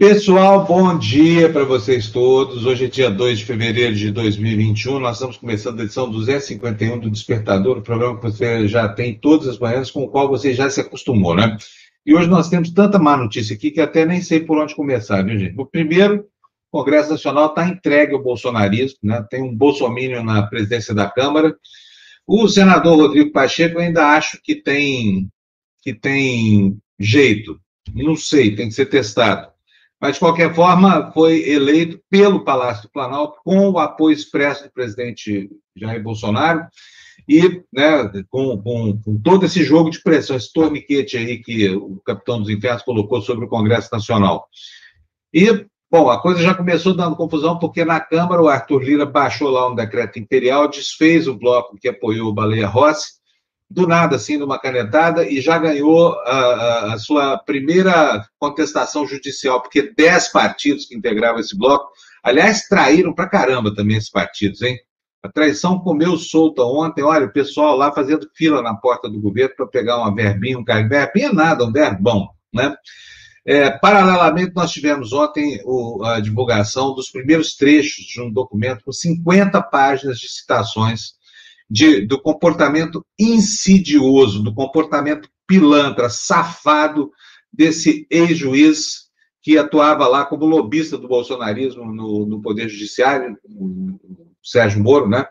Pessoal, bom dia para vocês todos. Hoje é dia 2 de fevereiro de 2021. Nós estamos começando a edição 251 do Despertador, o programa que você já tem todas as manhãs, com o qual você já se acostumou, né? E hoje nós temos tanta má notícia aqui que até nem sei por onde começar, viu, gente? O primeiro, o Congresso Nacional está entregue ao bolsonarismo, né? Tem um bolsomínio na presidência da Câmara. O senador Rodrigo Pacheco ainda acho que tem, que tem jeito. Não sei, tem que ser testado mas, de qualquer forma, foi eleito pelo Palácio do Planalto com o apoio expresso do presidente Jair Bolsonaro e né, com, com, com, todo esse jogo de pressão, esse torniquete aí que o capitão dos infernos colocou sobre o Congresso Nacional. E, bom, a coisa já começou dando confusão, porque na Câmara o Arthur Lira baixou lá um decreto imperial, desfez o bloco que apoiou o Baleia Rossi, do nada, assim, numa canetada, e já ganhou a, a, sua primeira contestação judicial, porque dez partidos que integravam esse bloco, aliás, traíram pra caramba também esses partidos, hein? A traição comeu solta ontem, olha, o pessoal lá fazendo fila na porta do governo para pegar uma verbinha, um cargo. Verbinha é nada, um verbão, né? É, paralelamente, nós tivemos ontem o, a divulgação dos primeiros trechos de um documento com 50 páginas de citações de, do comportamento insidioso, do comportamento pilantra, safado desse ex-juiz que atuava lá como lobista do bolsonarismo no, no Poder Judiciário, o Sérgio Moro, né?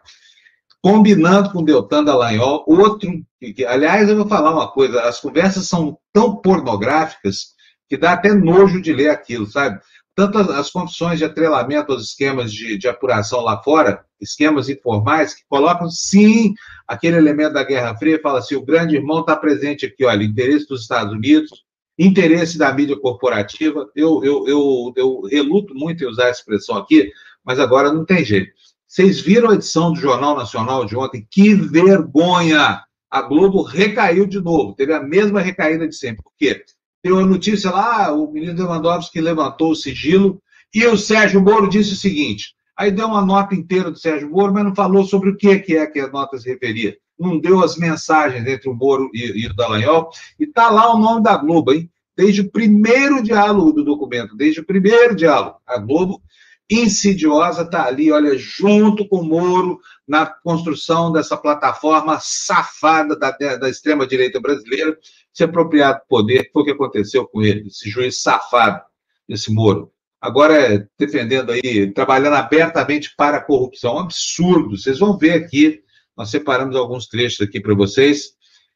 Combinando com Deltan Dallagnol, outro. Que, aliás, eu vou falar uma coisa: as conversas são tão pornográficas que dá até nojo de ler aquilo, sabe? Tanto as, confissões de atrelamento aos esquemas de, de, apuração lá fora, esquemas informais, que colocam, sim, aquele elemento da Guerra Fria, fala assim, o grande irmão está presente aqui, olha, interesse dos Estados Unidos, interesse da mídia corporativa, eu, eu, eu, eu reluto muito em usar a expressão aqui, mas agora não tem jeito. Vocês viram a edição do Jornal Nacional de ontem? Que vergonha! A Globo recaiu de novo, teve a mesma recaída de sempre. Por quê? Tem uma notícia lá, o ministro Lewandowski levantou o sigilo e o Sérgio Moro disse o seguinte: aí deu uma nota inteira do Sérgio Moro, mas não falou sobre o que é que a nota se referia. Não deu as mensagens entre o Moro e, e o Dallagnol. E está lá o nome da Globo, hein? Desde o primeiro diálogo do documento, desde o primeiro diálogo. A Globo insidiosa está ali, olha, junto com o Moro, na construção dessa plataforma safada da, da extrema-direita brasileira, se apropriar do poder, foi o que aconteceu com ele, esse juiz safado, esse Moro. Agora é defendendo aí, trabalhando abertamente para a corrupção. Um absurdo. Vocês vão ver aqui, nós separamos alguns trechos aqui para vocês.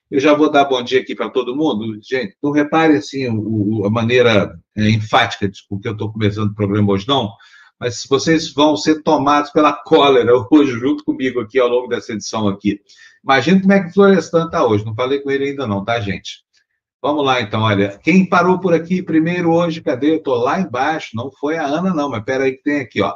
Eu já vou dar bom dia aqui para todo mundo. Gente, não repare assim o, a maneira é, enfática, desculpa que eu estou começando o programa hoje, não mas vocês vão ser tomados pela cólera hoje, junto comigo aqui ao longo dessa edição aqui. Imagina como é que o Florestan está hoje. Não falei com ele ainda não, tá, gente? Vamos lá, então, olha. Quem parou por aqui primeiro hoje, cadê? Eu estou lá embaixo. Não foi a Ana, não, mas peraí que tem aqui, ó.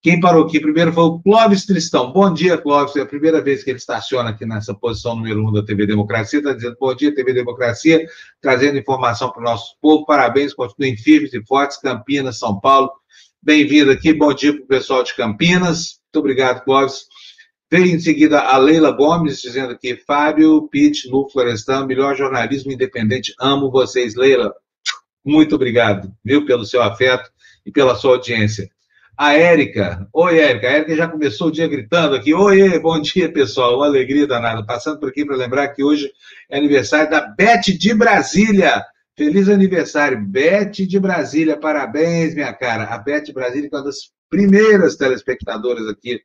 Quem parou aqui primeiro foi o Clóvis Tristão. Bom dia, Clóvis. É a primeira vez que ele estaciona aqui nessa posição número um da TV Democracia. Está dizendo bom dia, TV Democracia, trazendo informação para o nosso povo. Parabéns, continuem firmes e fortes. Campinas, São Paulo. Bem-vindo aqui. Bom dia para o pessoal de Campinas. Muito obrigado, Clóvis. Veio em seguida a Leila Gomes, dizendo aqui, Fábio, Pitt, Lu Florestan, melhor jornalismo independente. Amo vocês, Leila. Muito obrigado, viu, pelo seu afeto e pela sua audiência. A Érica. Oi, Érica. A Érica já começou o dia gritando aqui. Oi, bom dia, pessoal. Uma alegria danada. Passando por aqui para lembrar que hoje é aniversário da Beth de Brasília. Feliz aniversário, Beth de Brasília. Parabéns, minha cara. A Beth de Brasília é uma das primeiras telespectadoras aqui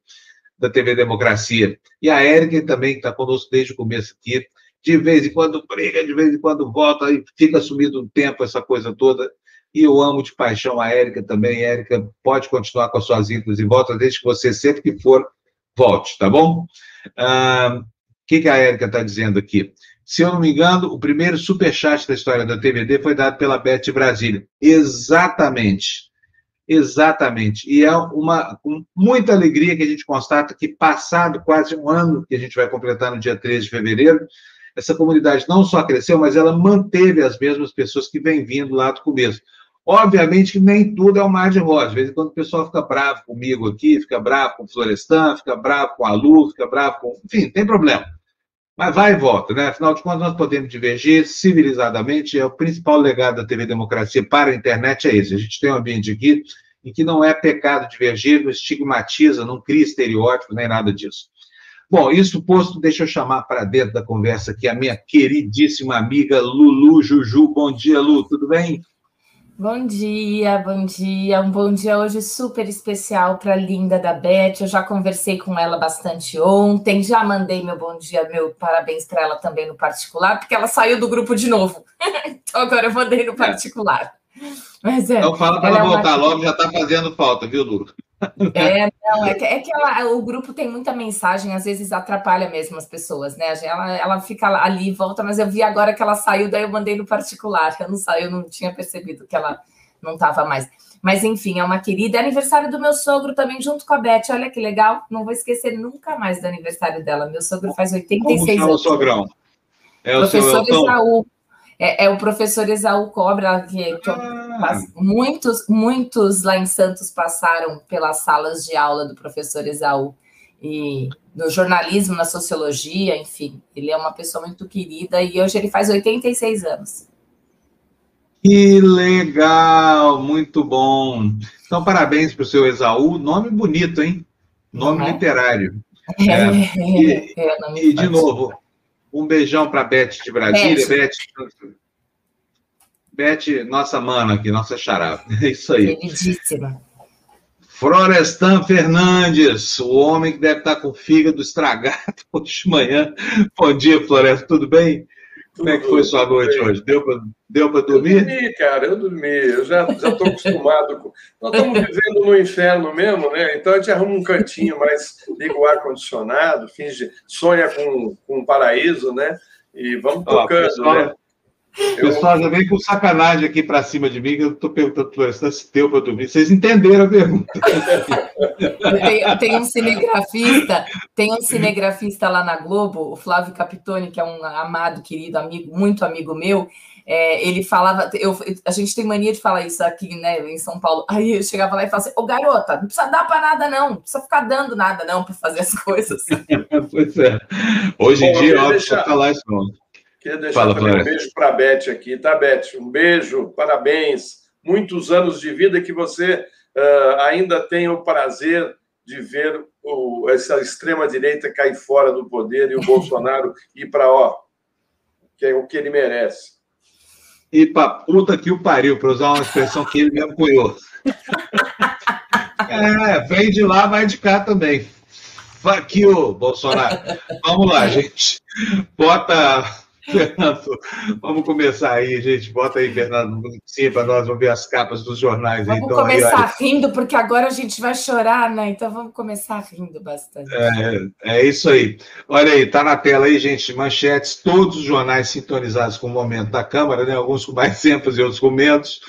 da TV Democracia. E a Érica também, que está conosco desde o começo aqui. De vez em quando briga, de vez em quando volta, e fica sumido um tempo, essa coisa toda. E eu amo de paixão a Érica também. Érica, pode continuar com as suas idas e voltas, desde que você, sempre que for, volte, tá bom? O ah, que, que a Érica está dizendo aqui? Se eu não me engano, o primeiro superchat da história da TVD foi dado pela Beth Brasília. Exatamente. Exatamente. E é uma com muita alegria que a gente constata que, passado quase um ano que a gente vai completar no dia 13 de fevereiro, essa comunidade não só cresceu, mas ela manteve as mesmas pessoas que vêm vindo lá do começo. Obviamente que nem tudo é um mar de rosa. De vez em quando o pessoal fica bravo comigo aqui, fica bravo com o Florestan, fica bravo com a Lu, fica bravo com. Enfim, tem problema. Mas vai e volta, né? Afinal de contas, nós podemos divergir civilizadamente. É o principal legado da TV Democracia para a internet é esse. A gente tem um ambiente aqui em que não é pecado divergir, não estigmatiza, não cria estereótipos, nem nada disso. Bom, isso posto, deixa eu chamar para dentro da conversa aqui a minha queridíssima amiga Lulu Juju. Bom dia, Lu, tudo bem? Bom dia, bom dia. Um bom dia hoje super especial para a linda da Beth. Eu já conversei com ela bastante ontem, já mandei meu bom dia, meu parabéns para ela também no particular, porque ela saiu do grupo de novo. então agora eu mandei no particular. Mas é. Então fala para ela, ela voltar é uma... logo, já está fazendo falta, viu, Lu? É, não, é que, é que ela, o grupo tem muita mensagem, às vezes atrapalha mesmo as pessoas, né? Ela, ela fica ali e volta, mas eu vi agora que ela saiu, daí eu mandei no particular. Eu não saiu, eu não tinha percebido que ela não estava mais. Mas enfim, é uma querida. É aniversário do meu sogro também, junto com a Beth. Olha que legal. Não vou esquecer nunca mais do aniversário dela. Meu sogro faz 86 Como chama anos. o sogrão? É o Professor Isaú. É, é, o professor Exaú Cobra, que, que ah. muitos, muitos lá em Santos passaram pelas salas de aula do professor Exaú. E no jornalismo, na sociologia, enfim, ele é uma pessoa muito querida e hoje ele faz 86 anos. Que legal, muito bom. Então, parabéns para o seu Exaú. Nome bonito, hein? Nome é? literário. É, é, e, é, e de novo, um beijão para Beth de Brasília. Beth. Beth, nossa mana aqui, nossa xará. É isso aí. Queridíssima. Florestan Fernandes, o homem que deve estar com o fígado estragado hoje de manhã. Bom dia, Florestan, tudo bem? Como é que foi sua noite hoje? Deu para deu dormir? Eu dormi, cara, eu dormi. Eu já estou acostumado com. Nós estamos vivendo no inferno mesmo, né? Então a gente arruma um cantinho mais, liga o ar-condicionado, finge, sonha com, com um paraíso, né? E vamos tocando, Ó, pessoal, né? O pessoal já vem com sacanagem aqui para cima de mim, que eu estou perguntando para se deu para dormir. Vocês entenderam a pergunta. Tem, tem, um cinegrafista, tem um cinegrafista lá na Globo, o Flávio Capitone, que é um amado, querido amigo, muito amigo meu. É, ele falava, eu, a gente tem mania de falar isso aqui, né, em São Paulo. Aí eu chegava lá e falava assim: Ô garota, não precisa dar para nada, não, não precisa ficar dando nada, não, para fazer as coisas. pois é. Hoje em Bom, dia, óbvio, deixar... falar isso não. Queria deixar Fala, também um beijo para a Beth aqui, tá, Beth? Um beijo, parabéns. Muitos anos de vida que você uh, ainda tem o prazer de ver o, essa extrema-direita cair fora do poder e o Bolsonaro ir para, ó, que é o que ele merece. E para puta que o pariu, para usar uma expressão que ele mesmo cunhou. é, vem de lá, vai de cá também. Fuck you, Bolsonaro. Vamos lá, gente. Bota Fernando, vamos começar aí, gente. Bota aí, Fernando, sim, para nós vamos ver as capas dos jornais. Vamos então, começar aí, rindo, porque agora a gente vai chorar, né? Então vamos começar rindo bastante. É, é isso aí. Olha aí, tá na tela aí, gente, manchetes, todos os jornais sintonizados com o momento da Câmara, né? Alguns com mais ênfase e outros com menos.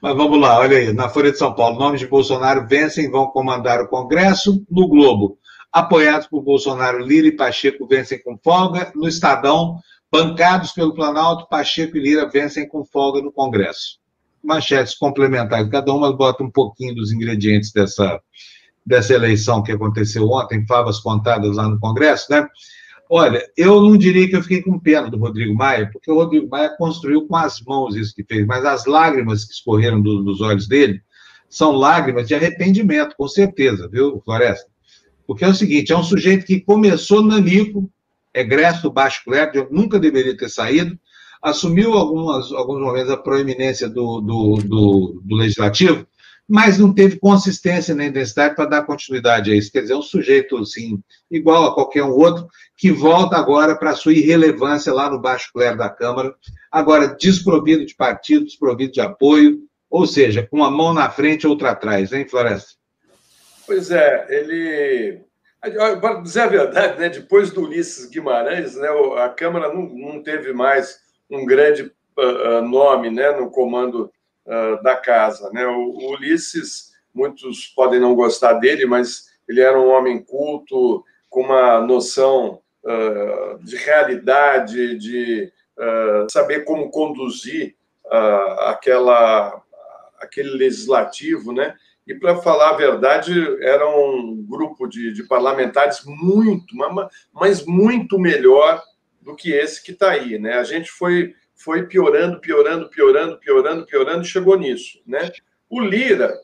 Mas vamos lá, olha aí. Na Folha de São Paulo, nomes de Bolsonaro vencem, vão comandar o Congresso. No Globo, apoiados por Bolsonaro, Lira e Pacheco vencem com folga. No Estadão, Bancados pelo Planalto, Pacheco e Lira vencem com folga no Congresso. Manchetes complementares, cada uma bota um pouquinho dos ingredientes dessa, dessa eleição que aconteceu ontem, favas contadas lá no Congresso, né? Olha, eu não diria que eu fiquei com pena do Rodrigo Maia, porque o Rodrigo Maia construiu com as mãos isso que fez, mas as lágrimas que escorreram do, dos olhos dele são lágrimas de arrependimento, com certeza, viu, Floresta? Porque é o seguinte, é um sujeito que começou nanico, egresso do baixo clero, nunca deveria ter saído, assumiu algumas, alguns momentos a proeminência do, do, do, do legislativo, mas não teve consistência nem densidade para dar continuidade a isso. Quer dizer, é um sujeito, assim, igual a qualquer um outro, que volta agora para a sua irrelevância lá no baixo clero da Câmara, agora desprovido de partido, desprovido de apoio, ou seja, com uma mão na frente e outra atrás, hein, Floresta? Pois é, ele para dizer a verdade, né, depois do Ulisses Guimarães, né, a Câmara não, não teve mais um grande uh, nome né, no comando uh, da casa. Né? O, o, Ulisses, muitos podem não gostar dele, mas ele era um homem culto, com uma noção uh, de realidade, de saber como conduzir aquela, aquele legislativo, né? E, para falar a verdade, era um grupo de, de parlamentares muito, mas muito melhor do que esse que está aí, né? A gente foi, foi piorando, piorando, piorando, piorando, piorando e chegou nisso, né? O Lira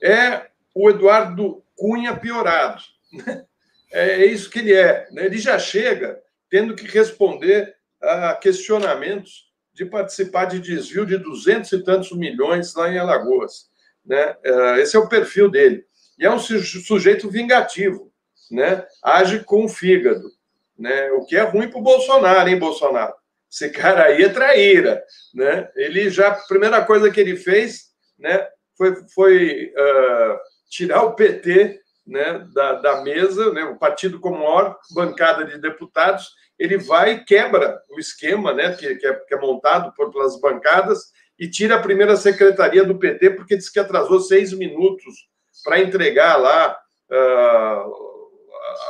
é o Eduardo Cunha piorado, né? É isso que ele é. Né? Ele já chega tendo que responder a questionamentos de participar de desvio de duzentos e tantos milhões lá em Alagoas. Né? É, esse é o perfil dele. E é um sujeito vingativo, né? age com o fígado, né? o que é ruim para o Bolsonaro, hein, Bolsonaro? Esse cara aí é traíra. Né? Ele já, a primeira coisa que ele fez né, foi, foi uh, tirar o PT né, da, da mesa, né, o partido com maior bancada de deputados, ele vai e quebra o esquema né, que, que, é, que é montado por, pelas bancadas e tira a primeira secretaria do PT, porque diz que atrasou seis minutos para entregar lá uh,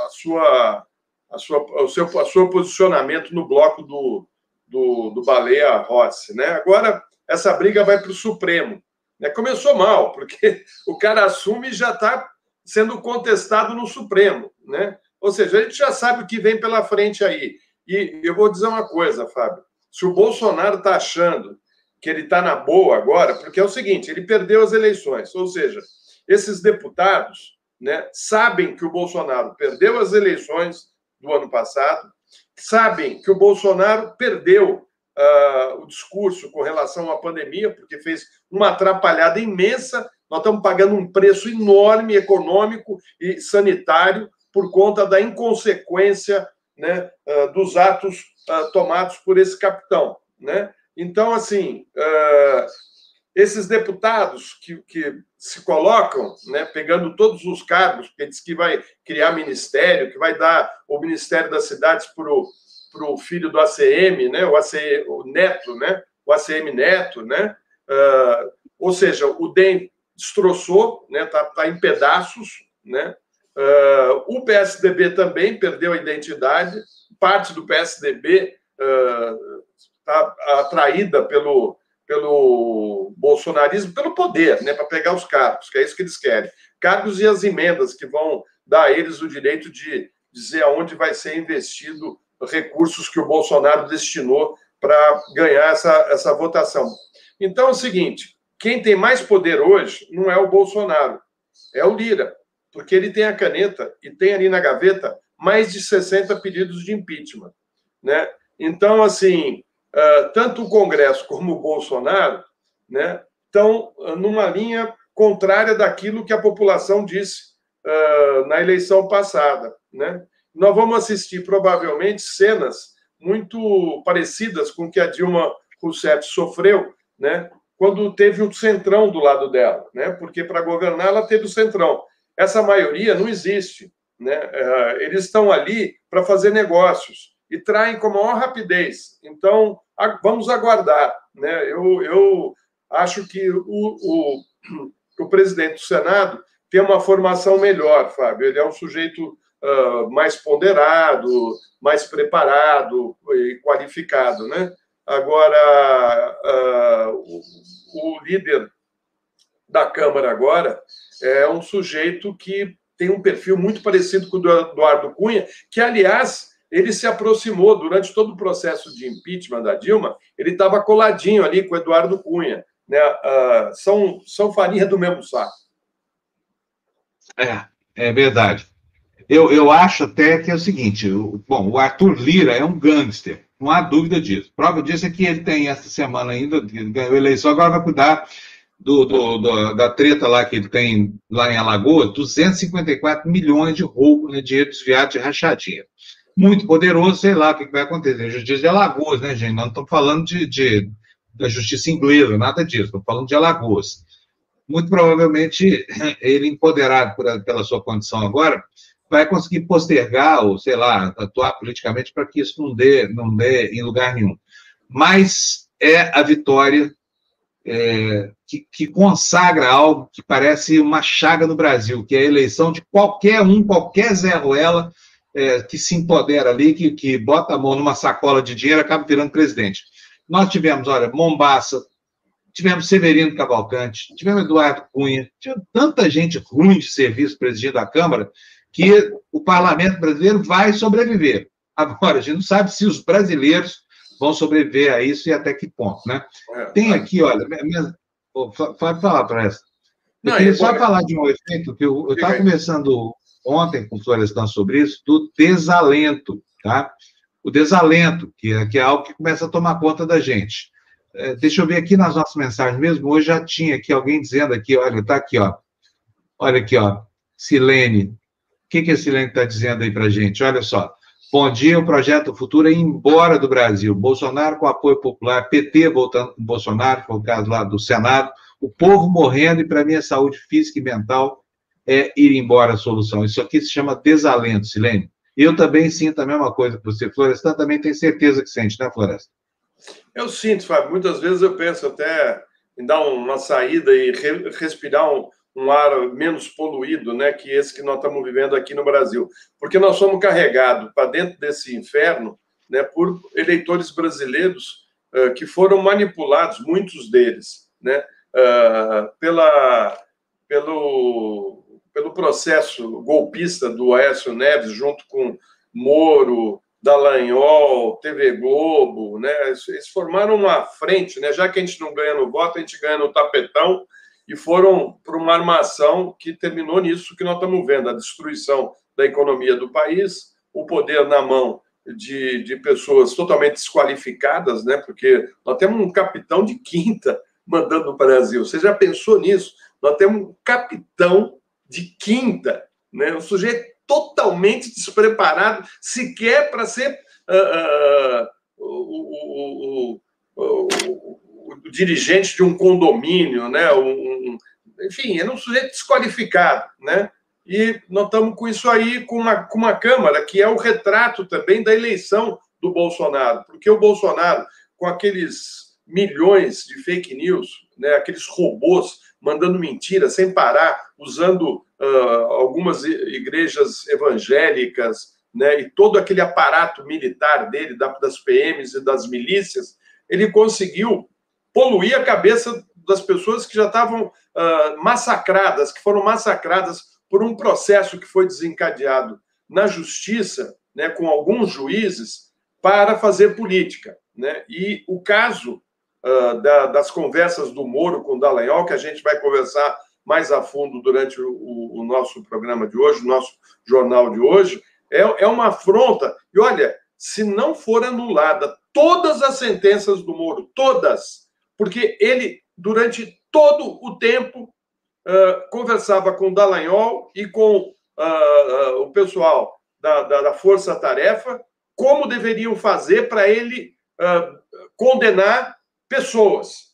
a sua, a sua, o seu, a seu posicionamento no bloco do, do, do Baleia Rossi. Né? Agora, essa briga vai para o Supremo. Né? Começou mal, porque o cara assume e já está sendo contestado no Supremo. Né? Ou seja, a gente já sabe o que vem pela frente aí. E eu vou dizer uma coisa, Fábio. Se o Bolsonaro está achando que ele está na boa agora, porque é o seguinte, ele perdeu as eleições, ou seja, esses deputados né, sabem que o Bolsonaro perdeu as eleições do ano passado, sabem que o Bolsonaro perdeu uh, o discurso com relação à pandemia, porque fez uma atrapalhada imensa. Nós estamos pagando um preço enorme econômico e sanitário por conta da inconsequência né, uh, dos atos uh, tomados por esse capitão. Né? Então, assim, uh, esses deputados que, que se colocam, né, pegando todos os cargos, porque diz que vai criar ministério, que vai dar o Ministério das Cidades para o filho do ACM, né, o, ACM, o Neto, né, o ACM Neto, né, uh, ou seja, o DEM destroçou, né, tá, tá em pedaços, né, uh, o PSDB também perdeu a identidade, parte do PSDB uh, está atraída pelo, pelo bolsonarismo, pelo poder, né, para pegar os cargos, que é isso que eles querem. Cargos e as emendas que vão dar a eles o direito de dizer aonde vai ser investido recursos que o Bolsonaro destinou para ganhar essa, essa votação. Então é o seguinte: quem tem mais poder hoje não é o Bolsonaro, é o Lira, porque ele tem a caneta e tem ali na gaveta mais de 60 pedidos de impeachment. Né? Então, assim, uh, tanto o Congresso como o Bolsonaro né, estão numa linha contrária daquilo que a população disse uh, na eleição passada. Né? Nós vamos assistir, provavelmente, cenas muito parecidas com que a Dilma Rousseff sofreu, né, quando teve o centrão do lado dela, né, porque para governar ela teve o centrão. Essa maioria não existe. Né? Uh, eles estão ali para fazer negócios e traem com maior rapidez. Então, vamos aguardar. Né? Eu, eu acho que o, o, o presidente do Senado tem uma formação melhor, Fábio. Ele é um sujeito uh, mais ponderado, mais preparado e qualificado. Né? Agora, uh, o, o líder da Câmara agora é um sujeito que tem um perfil muito parecido com o do Eduardo Cunha, que, aliás, ele se aproximou durante todo o processo de impeachment da Dilma, ele estava coladinho ali com o Eduardo Cunha. Né? Uh, são, são farinha do mesmo saco. É, é verdade. Eu, eu acho até que é o seguinte: o, bom, o Arthur Lira é um gangster, não há dúvida disso. Prova disso é que ele tem essa semana ainda, ganhou eleição, agora vai cuidar do, do, do, da treta lá que ele tem lá em Alagoas, 254 milhões de roubo, né, dinheiro desviado de rachadinha muito poderoso, sei lá o que vai acontecer. Justiça de Alagoas, né, gente? Não estamos falando de, de, da justiça inglesa, nada disso, estamos falando de Alagoas. Muito provavelmente, ele, empoderado por, pela sua condição agora, vai conseguir postergar ou, sei lá, atuar politicamente para que isso não dê, não dê em lugar nenhum. Mas é a vitória é, que, que, consagra algo que parece uma chaga no Brasil, que é a eleição de qualquer um, qualquer Zé Ruela, é, que se empodera ali, que, que bota a mão numa sacola de dinheiro acaba virando presidente. Nós tivemos, olha, Mombaça, tivemos Severino Cavalcante, tivemos Eduardo Cunha, tivemos tanta gente ruim de serviço presidindo a Câmara que o parlamento brasileiro vai sobreviver. Agora, a gente não sabe se os brasileiros vão sobreviver a isso e até que ponto, né? É, Tem aqui, olha, minha, pode falar para essa. Eu não, queria só falar de um efeito que eu estava conversando ontem com Florestan sobre isso, do desalento, tá? O desalento, que é, que é algo que começa a tomar conta da gente. É, deixa eu ver aqui nas nossas mensagens mesmo, hoje já tinha aqui alguém dizendo aqui, olha, tá aqui, ó. Olha aqui, ó. Silene. O que, que a Silene está dizendo aí para gente? Olha só. Bom dia, o projeto Futuro é embora do Brasil. Bolsonaro com apoio popular, PT voltando com Bolsonaro, foi o caso lá do Senado, o povo morrendo e para mim a saúde física e mental é ir embora a solução. Isso aqui se chama desalento, Silene. Eu também sinto a mesma coisa que você. Florestan também tem certeza que sente, né, Floresta? Eu sinto, Fábio. Muitas vezes eu penso até em dar uma saída e re respirar um, um ar menos poluído, né, que esse que nós estamos vivendo aqui no Brasil, porque nós somos carregados para dentro desse inferno, né, por eleitores brasileiros uh, que foram manipulados, muitos deles, né, uh, pela pelo pelo processo golpista do Aécio Neves junto com Moro, Dallagnol, TV Globo, né? Eles formaram uma frente, né? Já que a gente não ganha no voto, a gente ganha no tapetão e foram para uma armação que terminou nisso que nós estamos vendo, a destruição da economia do país, o poder na mão de, de pessoas totalmente desqualificadas, né? Porque nós temos um capitão de quinta mandando no Brasil. Você já pensou nisso? Nós temos um capitão de quinta, né? Um sujeito totalmente despreparado, sequer para ser uh, uh, o, o, dirigente de um condomínio, né? Enfim, era um sujeito desqualificado, né? E nós estamos com isso aí, com uma, com uma Câmara, que é o retrato também da eleição do Bolsonaro, porque o Bolsonaro, com aqueles milhões de fake news, né, aqueles robôs mandando mentira sem parar, usando uh, algumas igrejas evangélicas, né, e todo aquele aparato militar dele, das PMs e das milícias, ele conseguiu poluir a cabeça das pessoas que já estavam uh, massacradas, que foram massacradas por um processo que foi desencadeado na justiça, né, com alguns juízes, para fazer política. Né? E o caso uh, da, das conversas do Moro com o Dallagnol, que a gente vai conversar mais a fundo durante o, o, nosso programa de hoje, o nosso jornal de hoje, é, é uma afronta. E olha, se não for anulada todas as sentenças do Moro, todas, porque ele, durante todo o tempo, uh, conversava com o Dallagnol e com uh, uh, o pessoal da, da, da Força Tarefa como deveriam fazer para ele condenar pessoas,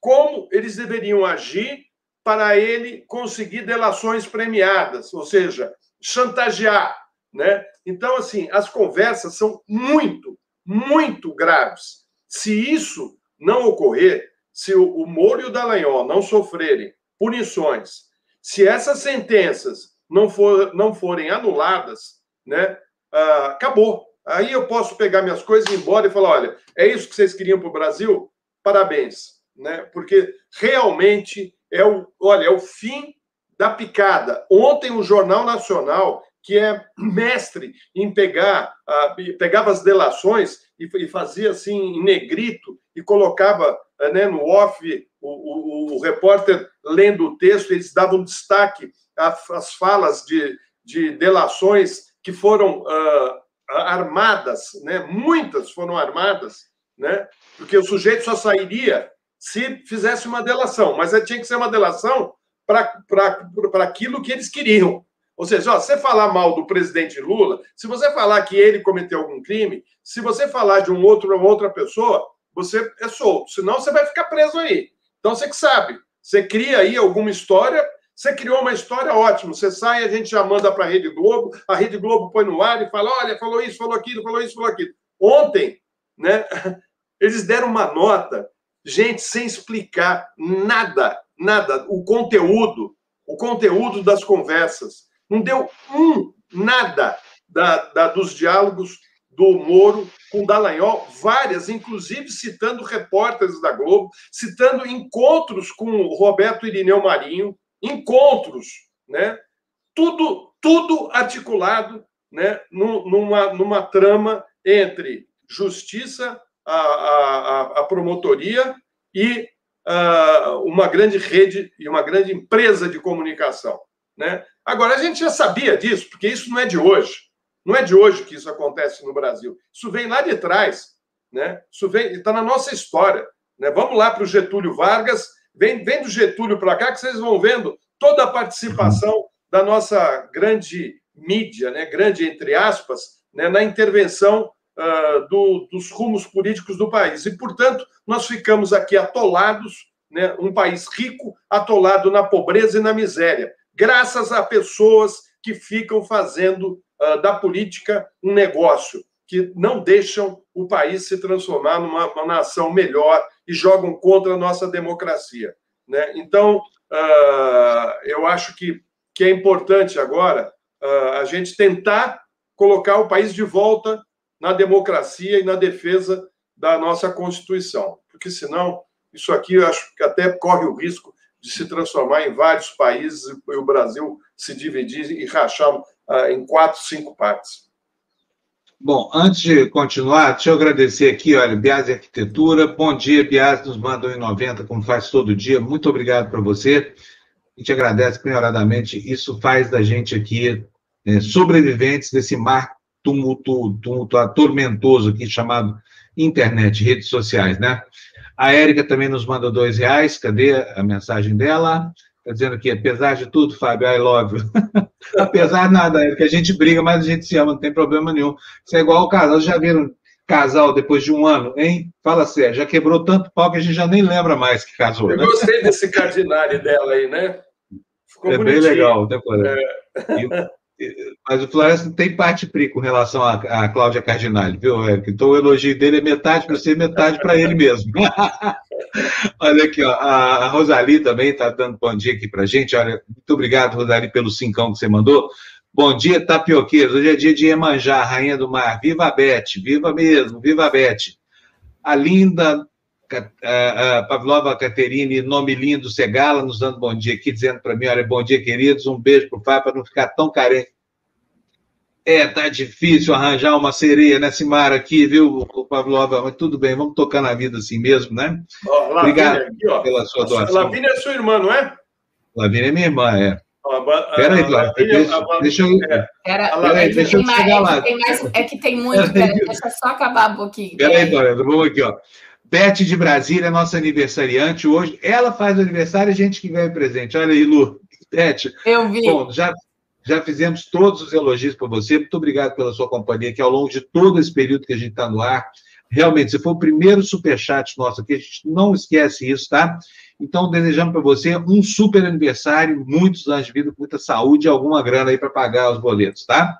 como eles deveriam agir para ele conseguir delações premiadas, ou seja, chantagear, né? Então, assim, as conversas são muito, muito graves. Se isso não ocorrer, se o, Moro e o Dallagnol não sofrerem punições, se essas sentenças não, for, não forem anuladas, né, ah, acabou. Aí eu posso pegar minhas coisas e ir embora e falar: olha, é isso que vocês queriam para o Brasil? Parabéns, né? Porque realmente é o, olha, é o fim da picada. Ontem o Jornal Nacional, que é mestre em pegar, uh, pegava as delações e, e, fazia assim em negrito e colocava uh, né, no off o, o, o, repórter lendo o texto, eles davam destaque às falas de, de delações que foram uh, armadas, né? muitas foram armadas, né? porque o sujeito só sairia se fizesse uma delação, mas tinha que ser uma delação para aquilo que eles queriam. Ou seja, ó, se você falar mal do presidente Lula, se você falar que ele cometeu algum crime, se você falar de um outro uma outra pessoa, você é solto. Senão você vai ficar preso aí. Então você que sabe. Você cria aí alguma história, você criou uma história ótima. Você sai, a gente já manda para a Rede Globo, a Rede Globo põe no ar e fala: olha, falou isso, falou aquilo, falou isso, falou aquilo. Ontem, né, eles deram uma nota gente, sem explicar nada, nada, o conteúdo, o conteúdo das conversas. Não deu um nada da, da, dos diálogos do Moro com Dallagnol, várias, inclusive citando repórteres da Globo, citando encontros com o Roberto Irineu Marinho, encontros, né? Tudo, tudo articulado né, numa, numa trama entre justiça, a, a, a promotoria e uh, uma grande rede e uma grande empresa de comunicação. Né? Agora, a gente já sabia disso, porque isso não é de hoje. Não é de hoje que isso acontece no Brasil. Isso vem lá de trás. Né? Isso está na nossa história. Né? Vamos lá para o Getúlio Vargas. Vem, vem do Getúlio para cá que vocês vão vendo toda a participação da nossa grande mídia, né? grande entre aspas, né? na intervenção uh, do, dos rumos políticos do país. E, portanto, nós ficamos aqui atolados, né? um país rico, atolado na pobreza e na miséria, graças a pessoas que ficam fazendo uh, da política um negócio, que não deixam o país se transformar numa nação melhor e jogam contra a nossa democracia. Né? Então, uh, eu acho que, que é importante agora uh, a gente tentar colocar o país de volta na democracia e na defesa da nossa Constituição, porque senão isso aqui eu acho que até corre o risco de se transformar em vários países e o Brasil se dividir e rachar uh, em quatro, cinco partes. Bom, antes de continuar, deixa eu agradecer aqui, olha, Biase Arquitetura. Bom dia, Biase, nos manda 1,90, como faz todo dia. Muito obrigado para você. A gente agradece prioradamente. Isso faz da gente aqui é, sobreviventes desse mar tumulto, tumulto tormentoso aqui chamado internet, redes sociais, né? A Érica também nos manda dois reais. Cadê a mensagem dela? Está dizendo aqui, apesar de tudo, Fábio, I love you. apesar de nada, Érica, a gente briga, mas a gente se ama, não tem problema nenhum. Isso é igual o casal. Já viram casal depois de um ano, hein? Fala sério, já quebrou tanto pau que a gente já nem lembra mais que casou. Eu né? gostei desse cardinale dela aí, né? Ficou é bonitinho. bem legal, né, é. Mas o Florencio tem parte pri com relação a, a Cláudia Cardinale, viu, Érico? Então o elogio dele é metade para você, metade para ele mesmo. Olha aqui, ó, a Rosali também está dando bom dia aqui para gente. Olha, muito obrigado, Rosali, pelo cincão que você mandou. Bom dia, tapioqueiros. Hoje é dia de Iemanjá, rainha do mar. Viva a Beth, viva mesmo, viva a Beth. A linda Pavlova Caterine, nome lindo, Segala, nos dando bom dia aqui, dizendo para mim: olha, bom dia, queridos, um beijo para o Fábio, para não ficar tão carente. É, tá difícil arranjar uma sereia nesse mar aqui, viu, Pavlova? Mas tudo bem, vamos tocar na vida assim mesmo, né? Ó, Obrigado aqui, pela sua doação. Lavínia é sua irmã, não é? Lavínia é minha irmã, é. Pera aí, Flávio, deixa, deixa eu. É. Pera, aí, deixa eu chegar lá. É que tem muito, pera, deixa eu só acabar um pouquinho. Pera aí, Flávio, vamos aqui, ó. Beth de Brasília, nossa aniversariante hoje. Ela faz aniversário e a gente que ganha presente. Olha aí, Lu. Beth. Eu vi. Bom, já, já fizemos todos os elogios para você. Muito obrigado pela sua companhia aqui ao longo de todo esse período que a gente está no ar. Realmente, você foi o primeiro superchat nosso aqui. A gente não esquece isso, tá? Então, desejamos para você um super aniversário, muitos anos de vida, muita saúde e alguma grana aí para pagar os boletos, tá?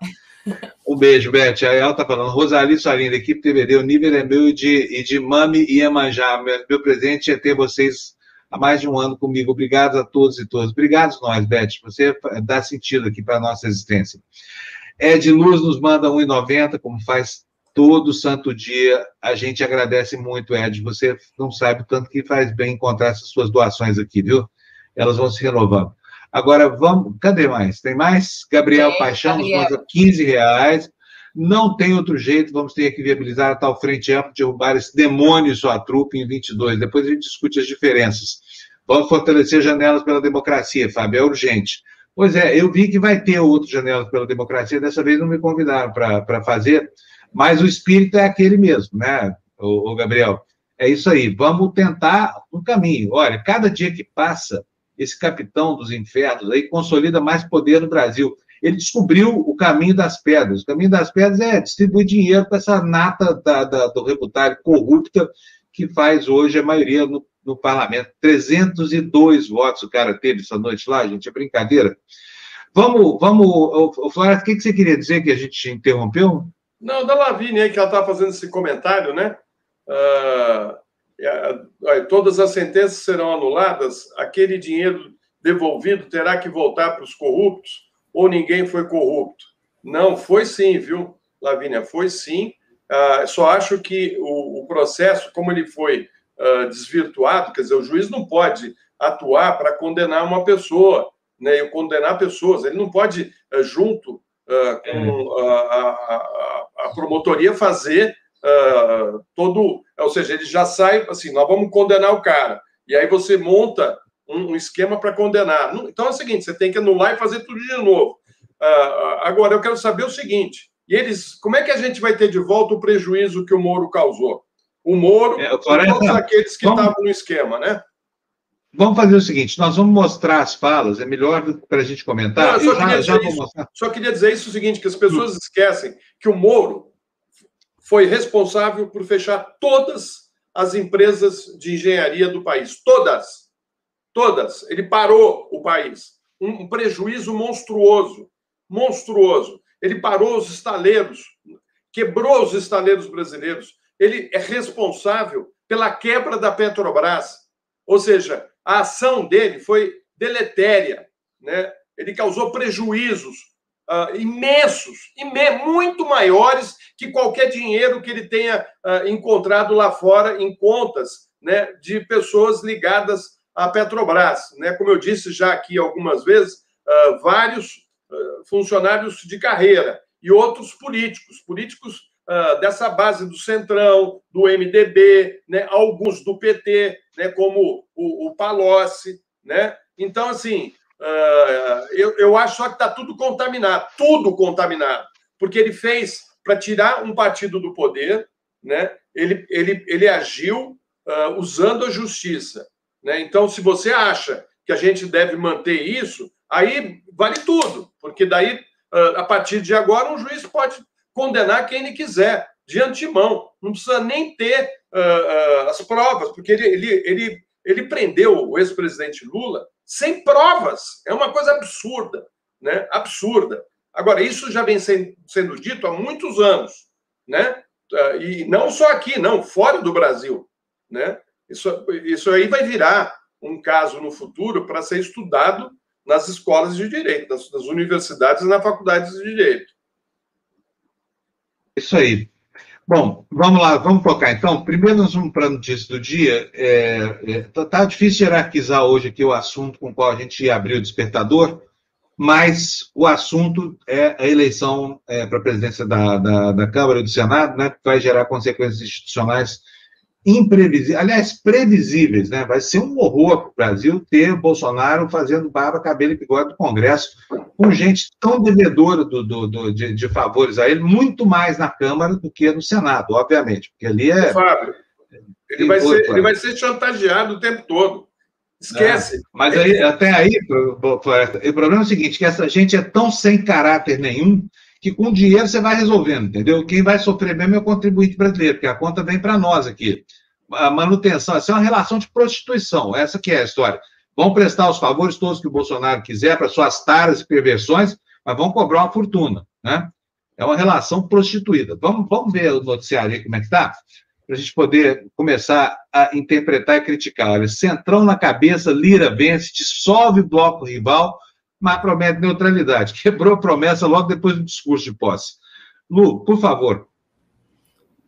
Um beijo, Beth. Aí ela tá falando, Rosali, sua equipe TVD, o nível é meu e de, e de Mami e Iemanjá. Meu, meu presente é ter vocês há mais de um ano comigo. Obrigado a todos e todas. Obrigado nós, Beth. Você dá sentido aqui para a nossa existência. Ed Luz nos manda 1,90, como faz todo santo dia. A gente agradece muito, Ed. Você não sabe o tanto que faz bem encontrar essas suas doações aqui, viu? Elas vão se renovando. Agora vamos. Cadê mais? Tem mais? Gabriel Sim, Paixão Gabriel. nos manda 15 reais. Não tem outro jeito, vamos ter que viabilizar a tal frente ampla, derrubar esse demônio sua trupe em 22. Depois a gente discute as diferenças. Vamos fortalecer janelas pela democracia, Fábio, é urgente. Pois é, eu vi que vai ter outras janelas pela democracia, dessa vez não me convidaram para fazer, mas o espírito é aquele mesmo, né, o Gabriel? É isso aí, vamos tentar um caminho. Olha, cada dia que passa, esse capitão dos infernos aí consolida mais poder no Brasil. Ele descobriu o caminho das pedras. O caminho das pedras é distribuir dinheiro para essa nata da, da, do reputário corrupta que faz hoje a maioria no, no, parlamento. 302 votos o cara teve essa noite lá, gente, é brincadeira. Vamos, vamos, o Flávio, o que, que você queria dizer que a gente interrompeu? Não, da Lavínia que ela está fazendo esse comentário, né? Uh, todas as sentenças serão anuladas, aquele dinheiro devolvido terá que voltar para os corruptos ou ninguém foi corrupto? Não, foi sim, viu, Lavínia? Foi sim. Ah, só acho que o, o, processo, como ele foi ah, desvirtuado, quer dizer, o juiz não pode atuar para condenar uma pessoa, né, condenar pessoas. Ele não pode, ah, junto uh, com é. a, a, a, promotoria fazer uh, todo. Ou seja, ele já sai assim: nós vamos condenar o cara. E aí você monta um, um esquema para condenar. Então é o seguinte: você tem que anular e fazer tudo de novo. Uh, agora, eu quero saber o seguinte: e eles, como é que a gente vai ter de volta o prejuízo que o Moro causou? O Moro é, e todos aqueles que estavam no esquema, né? Vamos fazer o seguinte: nós vamos mostrar as falas, é melhor para a gente comentar. Não, só, queria já, já isso, só, queria dizer isso o seguinte: que as pessoas esquecem que o Moro foi responsável por fechar todas as empresas de engenharia do país. Todas. Todas. Ele parou o país. Um prejuízo monstruoso. Monstruoso. Ele parou os estaleiros, quebrou os estaleiros brasileiros. Ele é responsável pela quebra da Petrobras. Ou seja, a ação dele foi deletéria, né? Ele causou prejuízos uh, imensos, imé muito maiores que qualquer dinheiro que ele tenha uh, encontrado lá fora em contas, né, de pessoas ligadas à Petrobras, né? Como eu disse já aqui algumas vezes, uh, vários funcionários de carreira e outros políticos, políticos uh, dessa base do Centrão, do MDB, né, alguns do PT, né, como o, o Palocci, né? Então, assim, uh, eu, eu acho só que está tudo contaminado, tudo contaminado, porque ele fez para tirar um partido do poder, né? Ele, ele, ele agiu uh, usando a justiça, né? Então, se você acha que a gente deve manter isso, aí vale tudo, porque daí, a partir de agora, um juiz pode condenar quem ele quiser, de antemão. Não precisa nem ter uh, uh, as provas, porque ele, ele, ele, ele prendeu o ex-presidente Lula sem provas. É uma coisa absurda, né? Absurda. Agora, isso já vem sendo dito há muitos anos, né? Uh, e não só aqui, não, fora do Brasil, né? Isso, isso aí vai virar um caso no futuro para ser estudado nas escolas de direito, nas, nas universidades e nas faculdades de direito. Isso aí. Bom, vamos lá, vamos focar então. Primeiro nós vamos para a notícia do dia. É, é, tá, tá, difícil hierarquizar hoje aqui o assunto com o qual a gente abriu o despertador, mas o assunto é a eleição é, para a presidência da, da, da, Câmara e do Senado, né, que vai gerar consequências institucionais imprevisíveis, aliás, previsíveis, né? Vai ser um horror para o Brasil ter Bolsonaro fazendo barba, cabelo e bigode do Congresso, com gente tão devedora do, do, do de, de, favores a ele, muito mais na Câmara do que no Senado, obviamente, porque ali é. Fábio, ele vai, ser, ele vai ser chantageado o tempo todo. Esquece. É, mas aí, até aí, o problema é o seguinte: que essa gente é tão sem caráter nenhum que com dinheiro você vai resolvendo, entendeu? Quem vai sofrer mesmo é o contribuinte brasileiro, porque a conta vem para nós aqui. A manutenção, essa é uma relação de prostituição, essa que é a história. Vão prestar os favores todos que o Bolsonaro quiser para suas taras e perversões, mas vão cobrar uma fortuna, né? É uma relação prostituída. Vamos, vamos ver o noticiário aí como é que está, para a gente poder começar a interpretar e criticar. Olha, centrão na cabeça, Lira vence, dissolve o bloco rival, mas promete neutralidade. Quebrou a promessa logo depois do discurso de posse. Lu, por favor.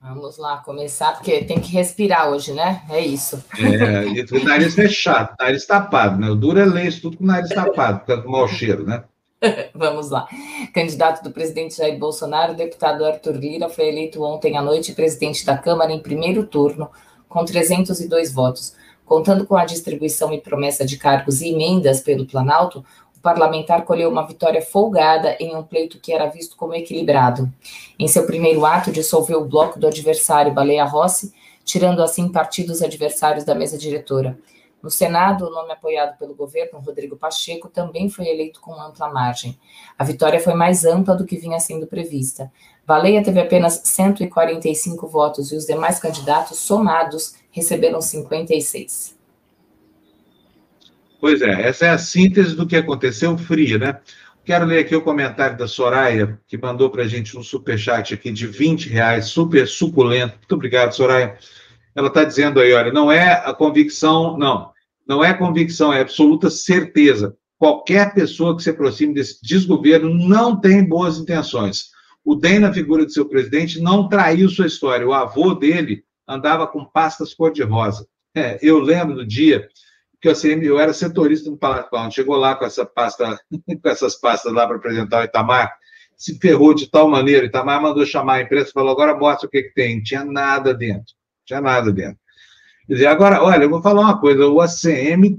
Vamos lá, começar, porque tem que respirar hoje, né? É isso. É, e o nariz fechado, nariz tapado, né? O duro é ler isso tudo com o nariz tapado, por causa do mau cheiro, né? Vamos lá. Candidato do presidente Jair Bolsonaro, deputado Arthur Lira foi eleito ontem à noite presidente da Câmara em primeiro turno, com 302 votos. Contando com a distribuição e promessa de cargos e emendas pelo Planalto, parlamentar colheu uma vitória folgada em um pleito que era visto como equilibrado. Em seu primeiro ato, dissolveu o bloco do adversário Baleia Rossi, tirando assim partidos adversários da mesa diretora. No Senado, o nome apoiado pelo governo, Rodrigo Pacheco, também foi eleito com ampla margem. A vitória foi mais ampla do que vinha sendo prevista. Baleia teve apenas 145 votos e os demais candidatos somados receberam 56. Pois é, essa é a síntese do que aconteceu fria, né? Quero ler aqui o comentário da Soraya, que mandou para a gente um superchat aqui de 20 reais, super suculento. Muito obrigado, Soraya. Ela está dizendo aí, olha, não é a convicção, não, não é convicção, é absoluta certeza. Qualquer pessoa que se aproxime desse desgoverno não tem boas intenções. O DEM, na figura de seu presidente, não traiu sua história. O avô dele andava com pastas cor-de-rosa. É, eu lembro do dia que assim, eu era setorista no Palácio Planalto, chegou lá com essa pasta, com essas pastas lá para apresentar o Itamar, se ferrou de tal maneira, Itamar mandou chamar a imprensa e falou, agora mostra o que, que tem. Tinha nada dentro, tinha nada dentro. Quer dizer, agora, olha, eu vou falar uma coisa, o ACM